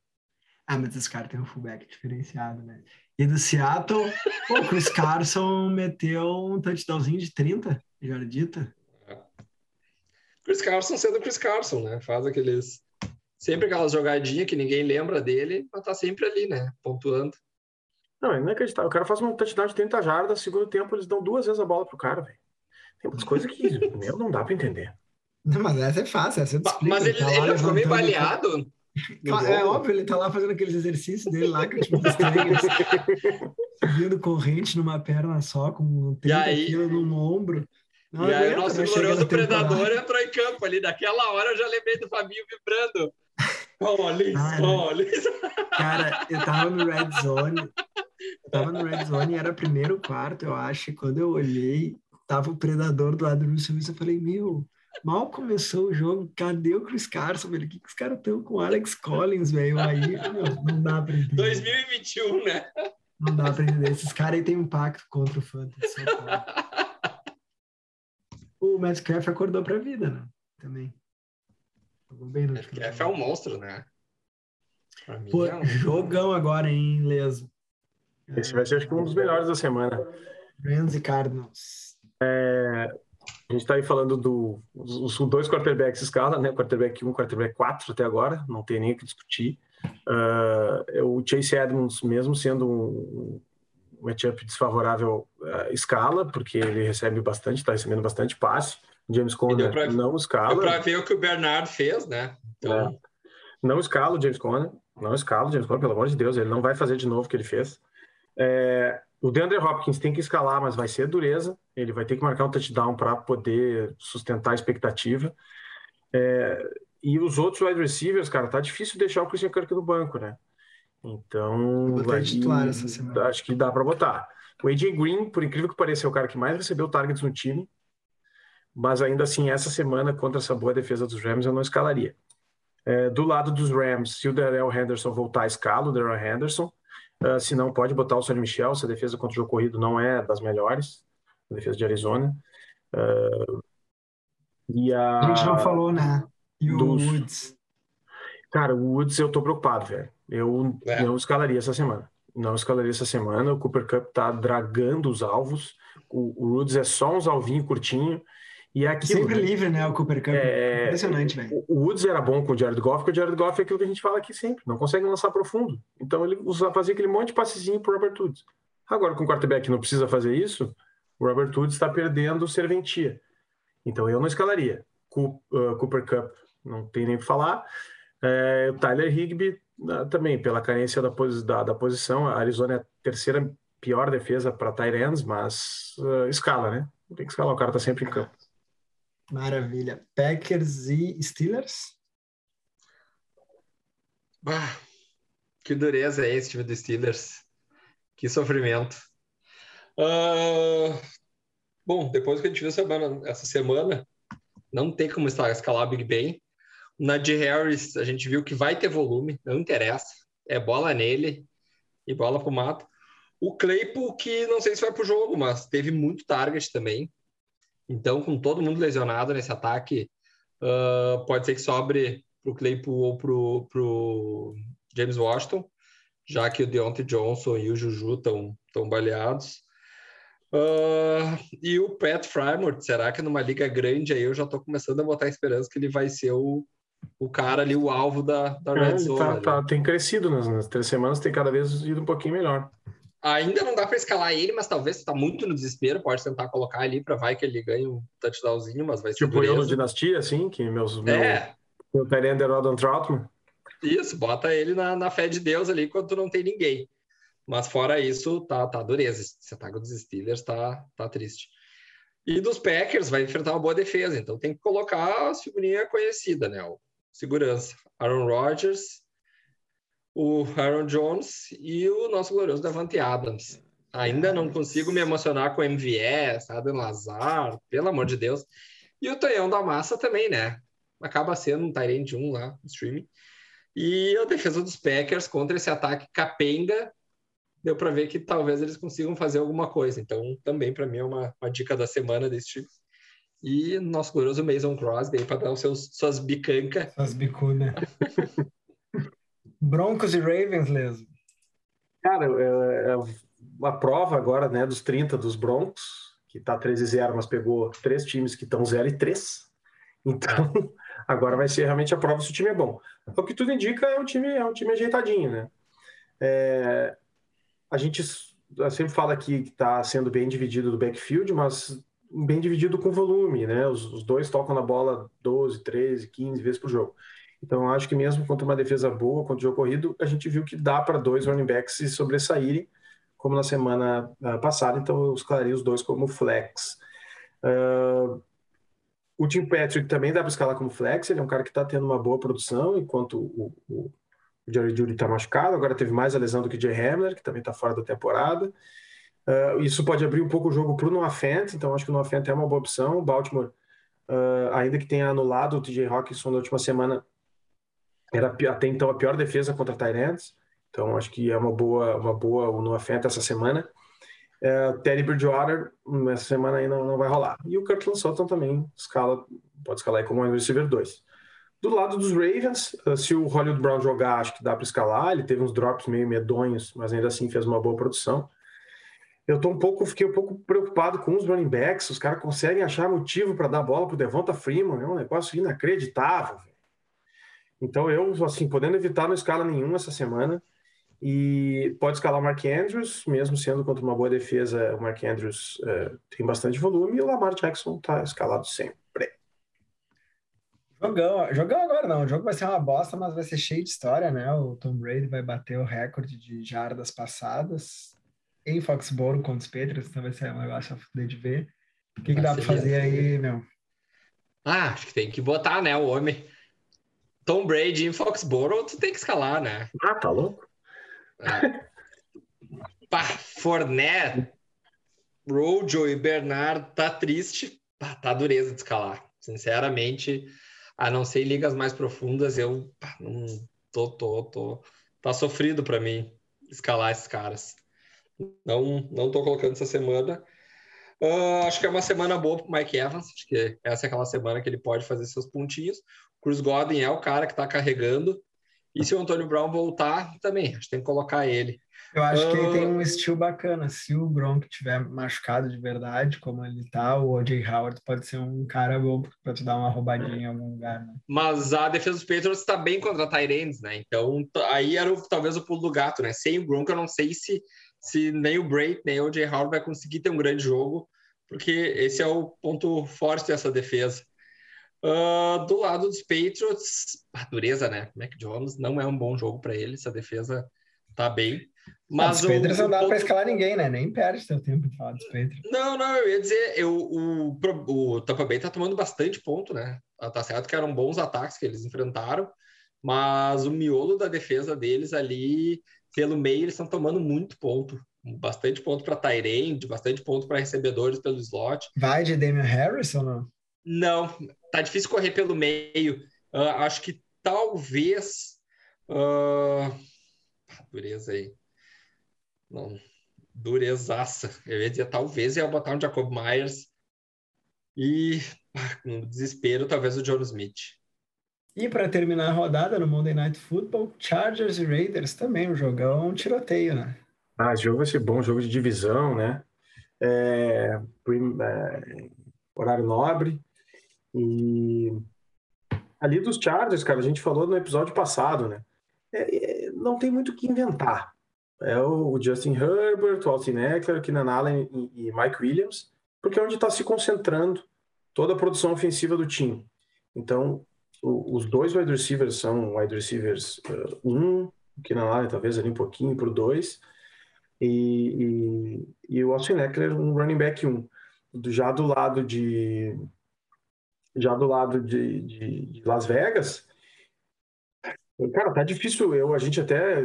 Ah, mas esse cara tem um fullback diferenciado, né? E do Seattle, pô, o Chris Carson meteu um touchdownzinho de 30, jardita. Chris Carson sendo Chris Carson, né? Faz aqueles. Sempre aquelas jogadinhas que ninguém lembra dele, mas tá sempre ali, né? Pontuando. Não, é inacreditável. O cara faz um touchdown de 30 jardas, segundo tempo eles dão duas vezes a bola pro cara, velho. Tem umas coisas que, meu, não dá pra entender. Não, mas essa é fácil, essa explico. Mas ele, tá ele não ficou meio baleado. É óbvio, ele tá lá fazendo aqueles exercícios dele lá que eu te mostrei, assim, subindo corrente numa perna só, com 30 aí- quilos no ombro. Não e aí o nosso? Chega glorioso predador entrou em campo ali. Daquela hora eu já lembrei do Fabinho vibrando. Collins, Cara. Collins. Cara, eu tava no Red Zone. Eu tava no Red Zone e era primeiro quarto, eu acho. E quando eu olhei, tava o predador do lado do Wilson Wilson. Eu falei, meu, mal começou o jogo, cadê o Chris Carson, velho? O que, que os caras estão com o Alex Collins, velho? Aí, meu, não dá pra entender. 2021, né? Não dá pra entender. Esses caras aí têm um pacto contra o Fantasy. o Metcalf acordou pra vida, né? Também. Jogou bem no último Metcalf é um monstro, né? Pô, é um- jogão agora, hein, Leso? Esse vai ser, acho que, um dos melhores da semana. Rams e Cardinals. A gente tá aí falando do, os, os dois quarterbacks escala, né? Quarterback 1, quarterback 4 até agora, não tem nem o que discutir. Ah, o Chase Edmonds, mesmo sendo um, um matchup desfavorável, ah, escala, porque ele recebe bastante, tá recebendo bastante passe. James Conner pra- não Deu escala. pra ver o que o Bernard fez, né? Então, É. Não escala o James Conner. Não escala o James Conner, pelo amor de Deus. Ele não vai fazer de novo o que ele fez. É, o DeAndre Hopkins tem que escalar, mas vai ser dureza. Ele vai ter que marcar um touchdown para poder sustentar a expectativa. É, e os outros wide receivers, cara, tá difícil deixar o Christian Kirk no banco, né? Então, vai- titular essa semana. acho que dá para botar. O AJ Green, por incrível que pareça, é o cara que mais recebeu targets no time. Mas ainda assim, essa semana, contra essa boa defesa dos Rams, eu não escalaria. É, do lado dos Rams, se o Darrell Henderson voltar, escala o Darrell Henderson. Ah, se não, pode botar o Sonny Michel, se a defesa contra o jogo corrido não é das melhores, a defesa de Arizona. Ah, e a... A gente não falou, né? E o Dos- Woods. Cara, o Woods eu tô preocupado, velho. Eu É. não escalaria essa semana. Não escalaria essa semana. O Cooper Cup tá dragando os alvos. O, o Woods é só uns alvinhos curtinho. E é aquilo, Sempre né? livre, né? O Cooper Cup. É, Impressionante, velho. O Woods era bom com o Jared Goff, porque o Jared Goff é aquilo que a gente fala aqui sempre, não consegue lançar profundo. Então ele usa, fazia aquele monte de passezinho pro Robert Woods. Agora, com o quarterback não precisa fazer isso, o Robert Woods está perdendo serventia. Então eu não escalaria. Uh, Cooper Cup não tem nem o que falar. É, o Tyler Higby ah, também, pela carência da, da, da posição, a Arizona é a terceira pior defesa para Tyrants, mas ah, escala, né? Tem que escalar, o cara tá sempre em campo. Maravilha. Packers e Steelers? bah, que dureza é esse time dos Steelers. Que sofrimento. Ah, bom, depois que a gente viu semana, essa semana, não tem como escalar Big Ben. O Najee Harris, a gente viu que vai ter volume, não interessa. É bola nele e bola pro mato. O Claypool, que não sei se vai pro jogo, mas teve muito target também. Então, com todo mundo lesionado nesse ataque, ah, pode ser que sobre pro Claypool ou pro, pro James Washington, já que o Deontay Johnson e o Juju estão tão baleados. Ah, e o Pat Frymore, será que numa liga grande aí eu já estou começando a botar esperança que ele vai ser o, o cara ali, o alvo da, da É, Red ele Zone? tá- tá- tem crescido nas, nas três semanas, tem cada vez ido um pouquinho melhor. Ainda não dá para escalar ele, mas talvez está muito no desespero, pode tentar colocar ali para vai que ele ganhe um touchdownzinho, mas vai ser Tipo eu no dureza. Dinastia, assim, que meus, meu, É, meu Tyrande é o Rodon Troutman. Isso, bota ele na, na fé de Deus ali quando não tem ninguém. Mas fora isso, tá, tá dureza. Esse ataque dos Steelers tá, tá triste. E dos Packers vai enfrentar uma boa defesa, então tem que colocar as figurinhas conhecidas, né? O segurança. Aaron Rodgers, o Aaron Jones e o nosso glorioso Davante Adams. Ainda não consigo me emocionar com o MVS, Adam Lazar, pelo amor de Deus. E o Tonhão da Massa também, né? Acaba sendo um Tyrant 1 lá no streaming. E a defesa dos Packers contra esse ataque capenga, deu para ver que talvez eles consigam fazer alguma coisa. Então, também para mim é uma, uma, dica da semana desse tipo. E nosso glorioso Mason Crosby para dar os seus, suas bicancas. Suas bicunas. Broncos e Ravens, Leso. Cara, é, é uma prova agora, né, dos 30 dos Broncos, que tá 13 0, mas pegou três times que estão 0 e 3. Então, agora vai ser realmente a prova se o time é bom. O que tudo indica é um time, é um time ajeitadinho, né? É, a gente sempre fala aqui que está sendo bem dividido do backfield, mas bem dividido com volume, né? Os, os, dois tocam na bola 12, 13, 15 vezes por jogo. Então, acho que mesmo contra uma defesa boa, contra o jogo corrido, a gente viu que dá para dois running backs se sobressaírem, como na semana uh, passada. Então, eu escalaria os dois como flex. Uh, o Tim Patrick também dá para escalar como flex, ele é um cara que está tendo uma boa produção, enquanto o, o o Jerry Judy está machucado, agora teve mais a lesão do que o Jay Hamler, que também está fora da temporada. Uh, isso pode abrir um pouco o jogo para o Noah Fent, então acho que o Noah Fent é uma boa opção. O Baltimore, uh, ainda que tenha anulado o TJ Hawkinson na última semana, era até então a pior defesa contra Tyrants, então acho que é uma boa, uma boa o Noah essa semana. Uh, Teddy Bridgewater, essa semana aí não, não vai rolar. E o Kirtland Sutton também escala, pode escalar aí como um receiver 2. Do lado dos Ravens, eh, se o Hollywood Brown jogar, acho que dá para escalar. Ele teve uns drops meio medonhos, mas ainda assim fez uma boa produção. Eu tô um pouco, fiquei um pouco preocupado com os running backs. Os caras conseguem achar motivo para dar bola para o Devonta Freeman. É um negócio inacreditável. Então eu, assim, podendo evitar não escala nenhuma essa semana. E pode escalar o Mark Andrews, mesmo sendo contra uma boa defesa, o Mark Andrews é, tem bastante volume e o Lamar Jackson está escalado sempre. Jogão, jogão agora não, o jogo vai ser uma bosta, mas vai ser cheio de história, né? O Tom Brady vai bater o recorde de jardas passadas em Foxborough contra os Patriots, então vai ser um negócio a fuder de ver. O que, que dá para fazer aí, meu? Ah, acho que tem que botar, né, o homem. Tom Brady em Foxborough, tu tem que escalar, né? Ah, tá louco? É. Pá, Fornet, Rojo e Bernard tá triste. Pá, tá dureza de escalar. Sinceramente, a não ser em ligas mais profundas, eu não tô, tô, tô, tá sofrido para mim escalar esses caras. Não, não tô colocando essa semana. Uh, acho que é uma semana boa para Mike Evans, acho que essa é aquela semana que ele pode fazer seus pontinhos. Cruz Godwin é o cara que está carregando. E se o Antônio Brown voltar, também, acho que tem que colocar ele. Eu acho que ele tem um estilo bacana. Se o Gronk tiver machucado de verdade, como ele tá, o O.J. Howard pode ser um cara bom para te dar uma roubadinha em algum lugar. Né? Mas a defesa dos Patriots está bem contra a Tyrands, né? Então aí era o, talvez o pulo do gato, né? Sem o Gronk, eu não sei se, se nem o Brait, nem o O.J. Howard vai conseguir ter um grande jogo, porque esse é o ponto forte dessa defesa. Uh, do lado dos Patriots, a dureza, né? Mac Jones não é um bom jogo para ele, essa defesa tá bem. Mas os Patriots não dá para escalar ninguém, né? Nem perde seu tempo de falar dos Patriots. Não, não, eu ia dizer, eu, o, o Tampa Bay tá tomando bastante ponto, né? Ah, tá certo que eram bons ataques que eles enfrentaram, mas o miolo da defesa deles ali, pelo meio, eles estão tomando muito ponto. Bastante ponto para Tyrande, bastante ponto para recebedores pelo slot. Vai de Damian Harris ou não? Não, tá difícil correr pelo meio. Uh, acho que talvez. Uh... Dureza aí. Não, durezaça. Eu ia dizer, talvez ia botar um Jacob Myers. E, com desespero, talvez o John Smith. E para terminar a rodada no Monday Night Football, Chargers e Raiders também, um jogão, um tiroteio, né? Ah, esse jogo vai ser bom, jogo de divisão, né? É, é, horário nobre. E ali dos Chargers, cara, a gente falou no episódio passado, né? É, é, não tem muito o que inventar. É o Justin Herbert, o Austin Eckler, Keenan Allen e, e Mike Williams, porque é onde está se concentrando toda a produção ofensiva do time. Então, o, os dois wide receivers são wide receivers 1, uh, um, Keenan Allen talvez ali um pouquinho para o 2. e, e, e o Austin Eckler um running back 1. Do, já do lado de já do lado de, de, de Las Vegas, cara, tá difícil. Eu, a gente até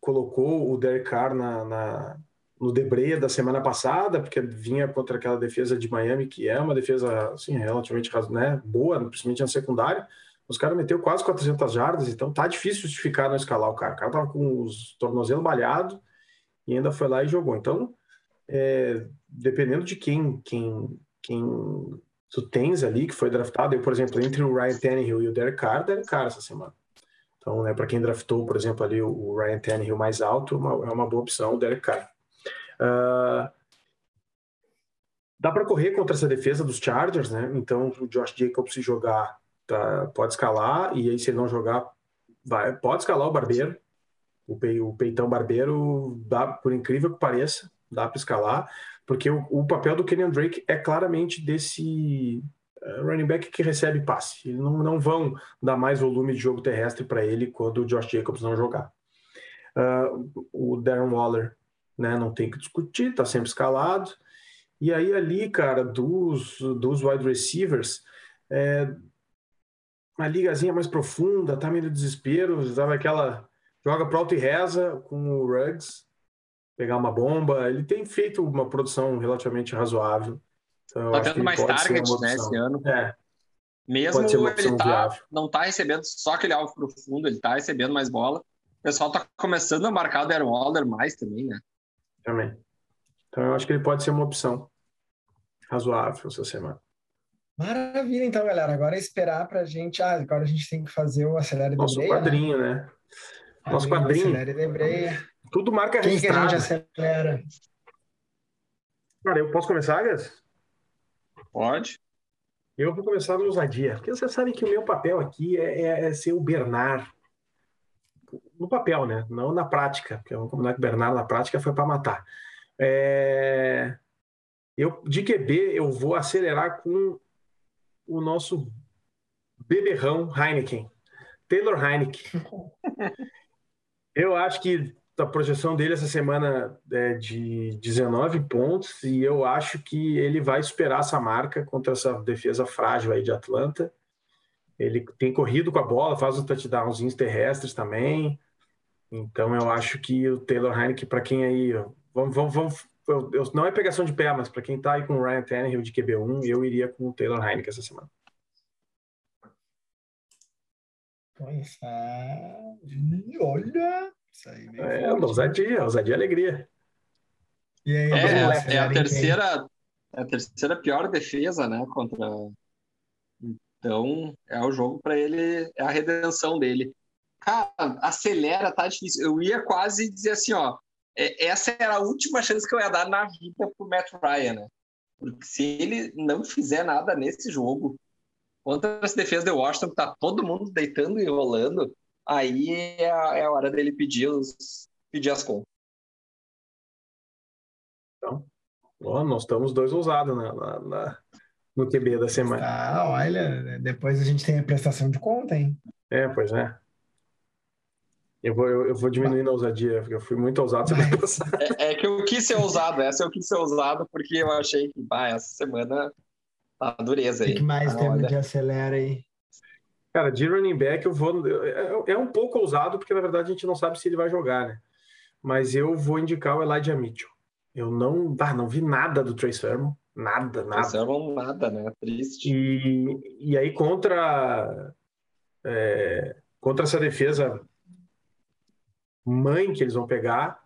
colocou o Derek Carr na, na no debreia da semana passada, porque vinha contra aquela defesa de Miami, que é uma defesa assim, relativamente né, boa, principalmente na secundária. Os caras meteu quase 400 jardas, então tá difícil justificar não escalar o cara. O cara tava com os tornozelos balhados e ainda foi lá e jogou. Então, é, dependendo de quem, quem, quem tu tens ali, que foi draftado, eu, por exemplo, entre o Ryan Tannehill e o Derek Carr, Derek Carr essa semana. Então, né, para quem draftou, por exemplo, ali o Ryan Tannehill mais alto, uma, é uma boa opção o Derek Carr. Uh, dá para correr contra essa defesa dos Chargers, né? Então o Josh Jacobs se jogar, tá, pode escalar, e aí se ele não jogar, vai, pode escalar o Barbeiro. O peitão Barbeiro, dá, por incrível que pareça, dá para escalar, porque o, o, papel do Kenyon Drake é claramente desse uh, running back que recebe passe. Eles não, não vão dar mais volume de jogo terrestre para ele quando o Josh Jacobs não jogar. Uh, o Darren Waller né? Não tem que discutir, tá sempre escalado. E aí ali, cara, dos, dos wide receivers, é, uma ligazinha mais profunda, tá meio desespero, sabe aquela joga pro alto e reza com o Ruggs, pegar uma bomba. Ele tem feito uma produção relativamente razoável. Então, tá tendo mais target, né, esse ano. É. Mesmo ele tá, não tá recebendo só aquele alvo profundo, ele tá recebendo mais bola. O pessoal tá começando a marcar o Darren Waller mais também, né? Também. Então eu acho que ele pode ser uma opção razoável essa semana. Maravilha, então, galera. Agora é esperar para a gente. Ah, agora a gente tem que fazer o Acelere Nosso Debreia, quadrinho, né? né? Nosso quadrinho. Acelere Debreia. Tudo marca Quem registrada. que a gente acelera? Cara, eu posso começar, Gas? Pode. Eu vou começar no ousadia, porque vocês sabem que o meu papel aqui é, é, é ser o Bernard no papel, né? Não na prática, porque vamos combinar que o Bernardo na prática foi para matar. É... Eu, de QB, eu vou acelerar com o nosso beberrão Heineken, Taylor Heineken. eu acho que a projeção dele essa semana é de 19 pontos e eu acho que ele vai superar essa marca contra essa defesa frágil aí de Atlanta. Ele tem corrido com a bola, faz os touchdowns terrestres também. Então eu acho que o Taylor Heineken, para quem aí. Vamos, vamos, vamos eu, eu, não é pegação de pé, mas para quem está aí com o Ryan Tannehill de QB1, eu iria com o Taylor Heineken essa semana. Pois é. Olha! Isso aí é, forte, ousadia, ousadia alegria. E aí, é, é, é a terceira, é a terceira pior defesa, né? Contra. Então, é o jogo para ele, é a redenção dele cara, acelera, tá difícil. Eu ia quase dizer assim, ó, é, essa era a última chance que eu ia dar na vida pro Matt Ryan, né? Porque se ele não fizer nada nesse jogo, contra essa defesa de Washington, que tá todo mundo deitando e rolando, aí é a, é a hora dele pedir, os, pedir as contas. Então, ó, nós estamos dois ousados na, na, na, no QB da semana. Ah, olha, depois a gente tem a prestação de conta, hein? É, pois é. Eu vou, eu, eu vou diminuindo a ousadia, porque eu fui muito ousado semana passada. É, é, que eu quis ser ousado, essa eu quis ser ousado, porque eu achei que, bah, essa semana tá dureza aí. O que mais ah, temos de acelera aí? Cara, de running back eu vou. É, é, um pouco ousado, porque na verdade a gente não sabe se ele vai jogar, né? Mas eu vou indicar o Elijah Mitchell. Eu não, ah, não vi nada do Trace Sermon. Nada, nada. Trace Sermon, nada, né? Triste. E, e aí contra. É, contra essa defesa mãe que eles vão pegar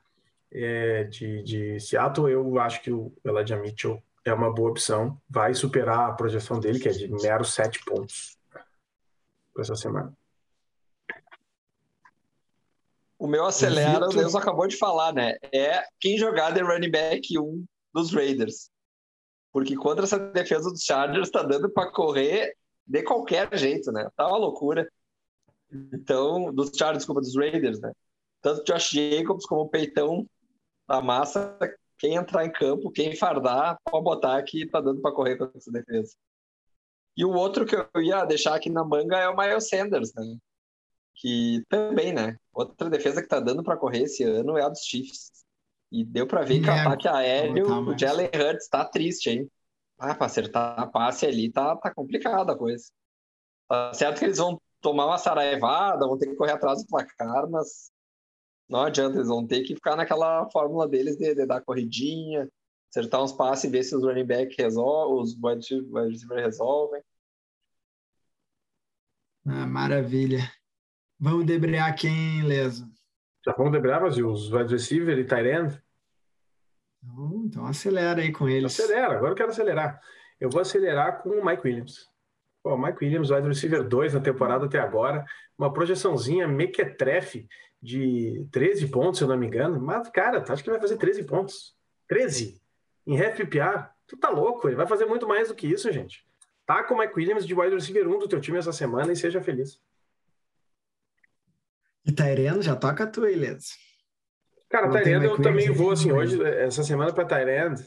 é, de, de Seattle, eu acho que o Elijah Mitchell é uma boa opção. Vai superar a projeção dele, que é de mero sete pontos essa semana. O meu acelera, o Deus acabou de falar, né? É quem jogar de running back 1 dos Raiders. Porque contra essa defesa dos Chargers tá dando para correr de qualquer jeito, né? Tá uma loucura. Então, dos Chargers, desculpa, dos Raiders, né? tanto Josh Jacobs como o Peitão da massa, quem entrar em campo, quem fardar, pode botar que tá dando para correr com essa defesa. E o outro que eu ia deixar aqui na manga é o Miles Sanders, né? Que também, né? Outra defesa que tá dando para correr esse ano é a dos Chiefs. E deu para ver que o É, ataque aéreo, tá o. Jalen Hurts tá triste, hein? Ah, para acertar a passe ali tá, tá complicada a coisa. Tá certo que eles vão tomar uma saraivada, vão ter que correr atrás do placar, mas não adianta, eles vão ter que ficar naquela fórmula deles de, de dar corridinha, acertar uns passes e ver se os running back resolvem, os wide receiver resolvem. Ah, maravilha. Vamos debrear quem, Leso? Já vamos debrear, Brasil, os wide receiver e tight end? Então, então acelera aí com eles. Acelera, agora eu quero acelerar. Eu vou acelerar com o Mike Williams. Pô, o Mike Williams, wide receiver 2 na temporada até agora, uma projeçãozinha mequetrefe de 13 pontos, se eu não me engano. Mas, cara, tu acha que vai fazer 13 pontos? 13? Em half PPR? Tu tá louco, ele vai fazer muito mais do que isso, gente. Tá com o Mike Williams de wide receiver 1 do teu time essa semana e seja feliz. E Taireno, já toca tu aí, Leso. Cara, Tyrande eu também vou, assim, Mike hoje, essa semana para Tyrande,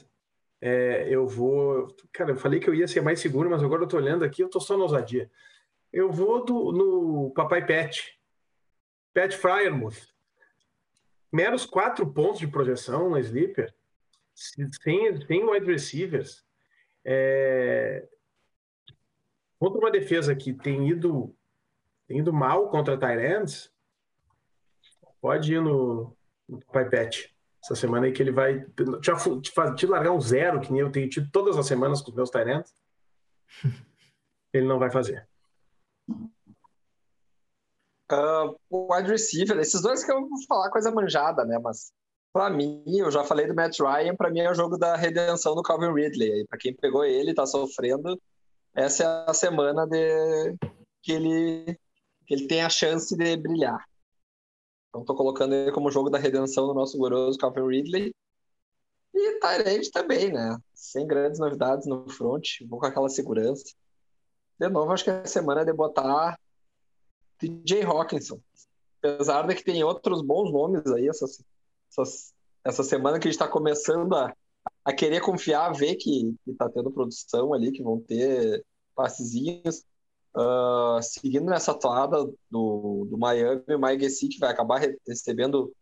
é, eu vou. Cara, eu falei que eu ia ser mais seguro, mas agora eu tô olhando aqui, eu tô só na ousadia. Eu vou do, no Papai Pet. Pet Fryermuth. Meros quatro pontos de projeção na Sleeper, sem, sem wide receivers. É, contra uma defesa que tem ido, tem ido mal contra Tyrands, pode ir no, no essa semana aí que ele vai te, te, te largar um zero, que nem eu tenho tido todas as semanas com os meus Tyrants. Ele não vai fazer. Ah, o wide receiver, esses dois que eu vou falar coisa manjada, né? Mas pra mim, eu já falei do Matt Ryan, pra mim é o jogo da redenção do Calvin Ridley. Pra quem pegou ele, tá sofrendo, essa é a semana de que ele que ele tem a chance de brilhar. Então tô colocando ele como jogo da redenção do nosso glorioso Calvin Ridley. E Tyrande também, né? Sem grandes novidades no front, vou com aquela segurança. De novo, acho que a semana é de botar TJ Hawkinson. Apesar de que tem outros bons nomes aí essa, essa, essa semana que a gente está começando a, a querer confiar, ver que está tendo produção ali, que vão ter passezinhos. Ah, seguindo nessa toada do, do Miami, o Mike Gesicki vai acabar re- recebendo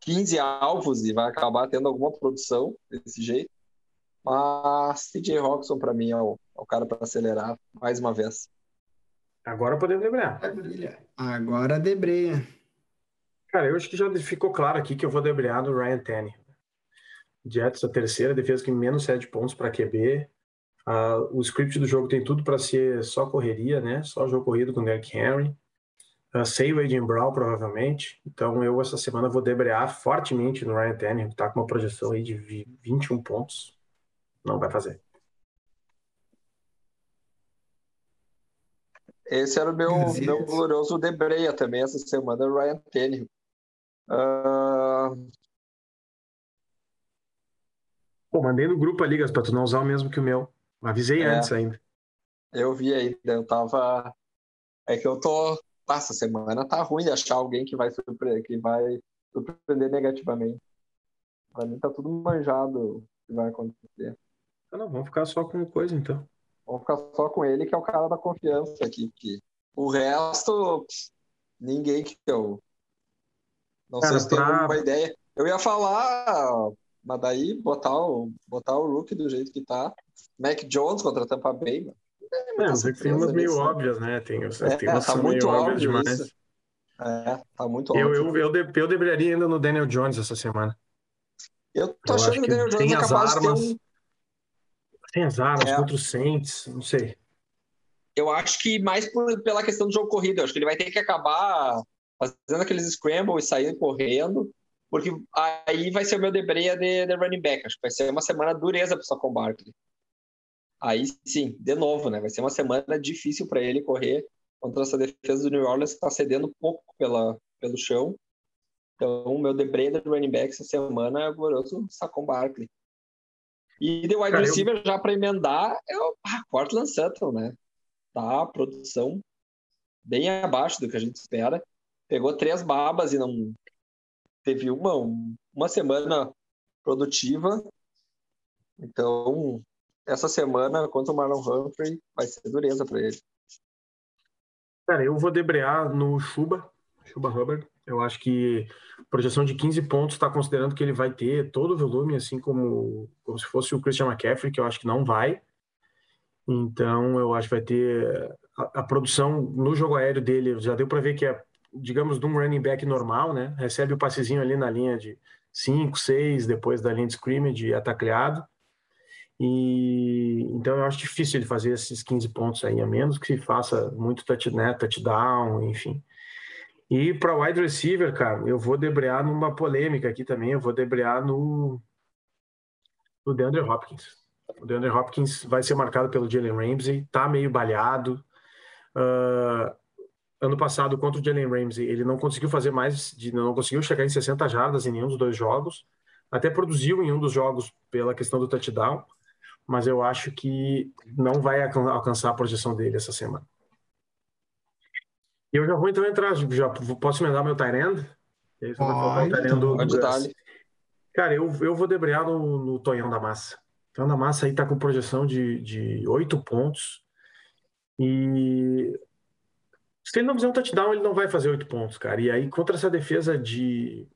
15 alvos e vai acabar tendo alguma produção desse jeito. Mas TJ Hawkinson, para mim, é o, é o cara para acelerar mais uma vez. Agora podemos lembrar. Maravilha. Agora debreia. Cara, eu acho que já ficou claro aqui que eu vou debrear no Ryan Tanny. Jets, a terceira defesa que menos sete pontos para QB. Ah, o script do jogo tem tudo para ser só correria, né? Só jogo corrido com o Derrick Henry. Uh, sem o Adrian Brown, provavelmente. Então, eu essa semana vou debrear fortemente no Ryan Tannehill, que tá com uma projeção aí de vi- 21 pontos. Não vai fazer. Esse era o meu, meu glorioso Debreia também essa semana, o Ryan Tannehill. Ah, Pô, mandei no grupo ali, Gaspar, tu não usar o mesmo que o meu. Avisei É. antes ainda. eu vi ainda, eu tava. É que eu tô. Essa semana tá ruim de achar alguém que vai, surpre... que vai surpreender negativamente. Pra mim tá tudo manjado o que vai acontecer. Ah, não, vamos ficar só com coisa então. Vamos ficar só com ele, que é o cara da confiança aqui. Que o resto, ninguém que eu. Não Cara, sei se tem pra- alguma ideia. Eu ia falar, mas daí botar o, botar o Rook do jeito que tá. Mac Jones contra a Tampa Bay, mano. Tem É, mas é que tem umas meio né? óbvias, né? Tem, tem É, umas que tá meio óbvias demais. isso. É, tá muito Eu, óbvio. eu, eu, de- eu deveria ainda no Daniel Jones essa semana. Eu tô eu achando que o Daniel Jones tem é as capaz de ter armas. um. Tem as armas É. contra os Saints, não sei. Eu acho que mais por- pela questão do jogo corrido. Eu acho que ele vai ter que acabar fazendo aqueles scramble e sair correndo, porque aí vai ser o meu debreia de, de running back. Acho que vai ser uma semana dureza pro Saquon Barkley. Aí sim, de novo, né? Vai ser uma semana difícil para ele correr contra essa defesa do New Orleans que está cedendo pouco pela, pelo chão. Então, o meu debreia de running back essa semana é o glorioso Saquon Barkley. E de wide Cara, eu- receiver, já para emendar, é o ah, Cortland Sutton, né? Tá a produção bem abaixo do que a gente espera. Pegou três babas e não teve uma, uma semana produtiva. Então, essa semana contra o Marlon Humphrey vai ser dureza para ele. Cara, eu vou debrear no Chuba, Chuba Hubbard. Eu acho que projeção de 15 pontos está considerando que ele vai ter todo o volume, assim como, como se fosse o Christian McCaffrey, que eu acho que não vai. Então, eu acho que vai ter a, a produção no jogo aéreo dele. Já deu para ver que é, digamos, de um running back normal, né? Recebe o passezinho ali na linha de 5, 6, depois da linha de scrimmage e é tacleado. E então eu acho difícil ele fazer esses 15 pontos aí, a menos que faça muito touch, né, touchdown, enfim. E para wide receiver, cara, eu vou debrear numa polêmica aqui também, eu vou debrear no, no DeAndre Hopkins. O DeAndre Hopkins vai ser marcado pelo Jalen Ramsey, tá meio balhado. Uh, ano passado, contra o Jalen Ramsey, ele não conseguiu fazer mais, de, não conseguiu chegar em 60 jardas em nenhum dos dois jogos. Até produziu em um dos jogos pela questão do touchdown, mas eu acho que não vai alcançar a projeção dele essa semana. E eu já vou então entrar, já posso emendar meu Tyrend? Pode, Cara, eu, eu vou debrear no, no Tonhão da Massa. Tonhão da Massa aí tá com projeção de, de 8 pontos. E se ele não fizer um touchdown, ele não vai fazer 8 pontos, cara. E aí, contra essa defesa de,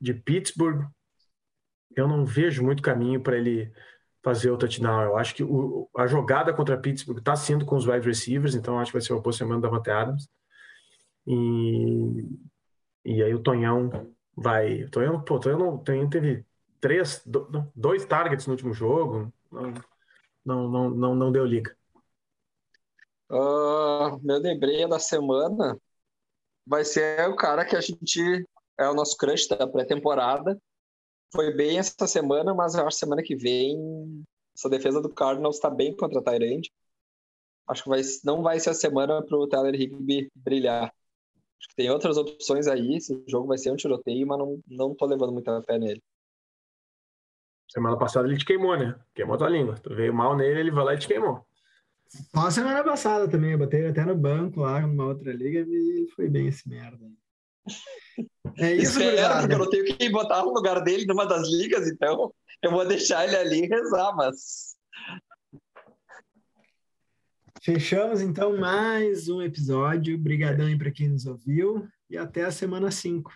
de Pittsburgh, eu não vejo muito caminho para ele fazer o touchdown. Eu acho que o, a jogada contra Pittsburgh está sendo com os wide receivers, então acho que vai ser uma boa semana da Mate Adams. E, e aí o Tonhão vai. O Tonhão, pô, o Tonhão, Tonhão teve três, dois targets no último jogo, não, não, não, não deu liga. Uh, meu debreia da semana vai ser o cara que a gente é o nosso crush da pré-temporada. Foi bem essa semana, mas eu acho que semana que vem essa defesa do Cardinals está bem contra a Tyrande. Acho que vai, não vai ser a semana para o Tyler Higby brilhar. Acho que tem outras opções aí. Esse jogo vai ser um tiroteio, mas não, não tô levando muita fé nele. Semana passada ele te queimou, né? Queimou tua língua. Tu veio mal nele, ele vai lá e te queimou. Só semana passada também, eu botei até no banco lá, numa outra liga, e foi bem esse merda. É isso, Espero, porque eu não tenho que botar no lugar dele numa das ligas, então eu vou deixar ele ali e rezar, mas Fechamos então mais um episódio. Obrigadão aí para quem nos ouviu e até a semana 5.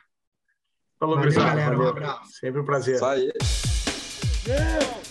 Falou, Valeu, galera. Valeu. Um abraço. Sempre um prazer. Isso aí. Yeah.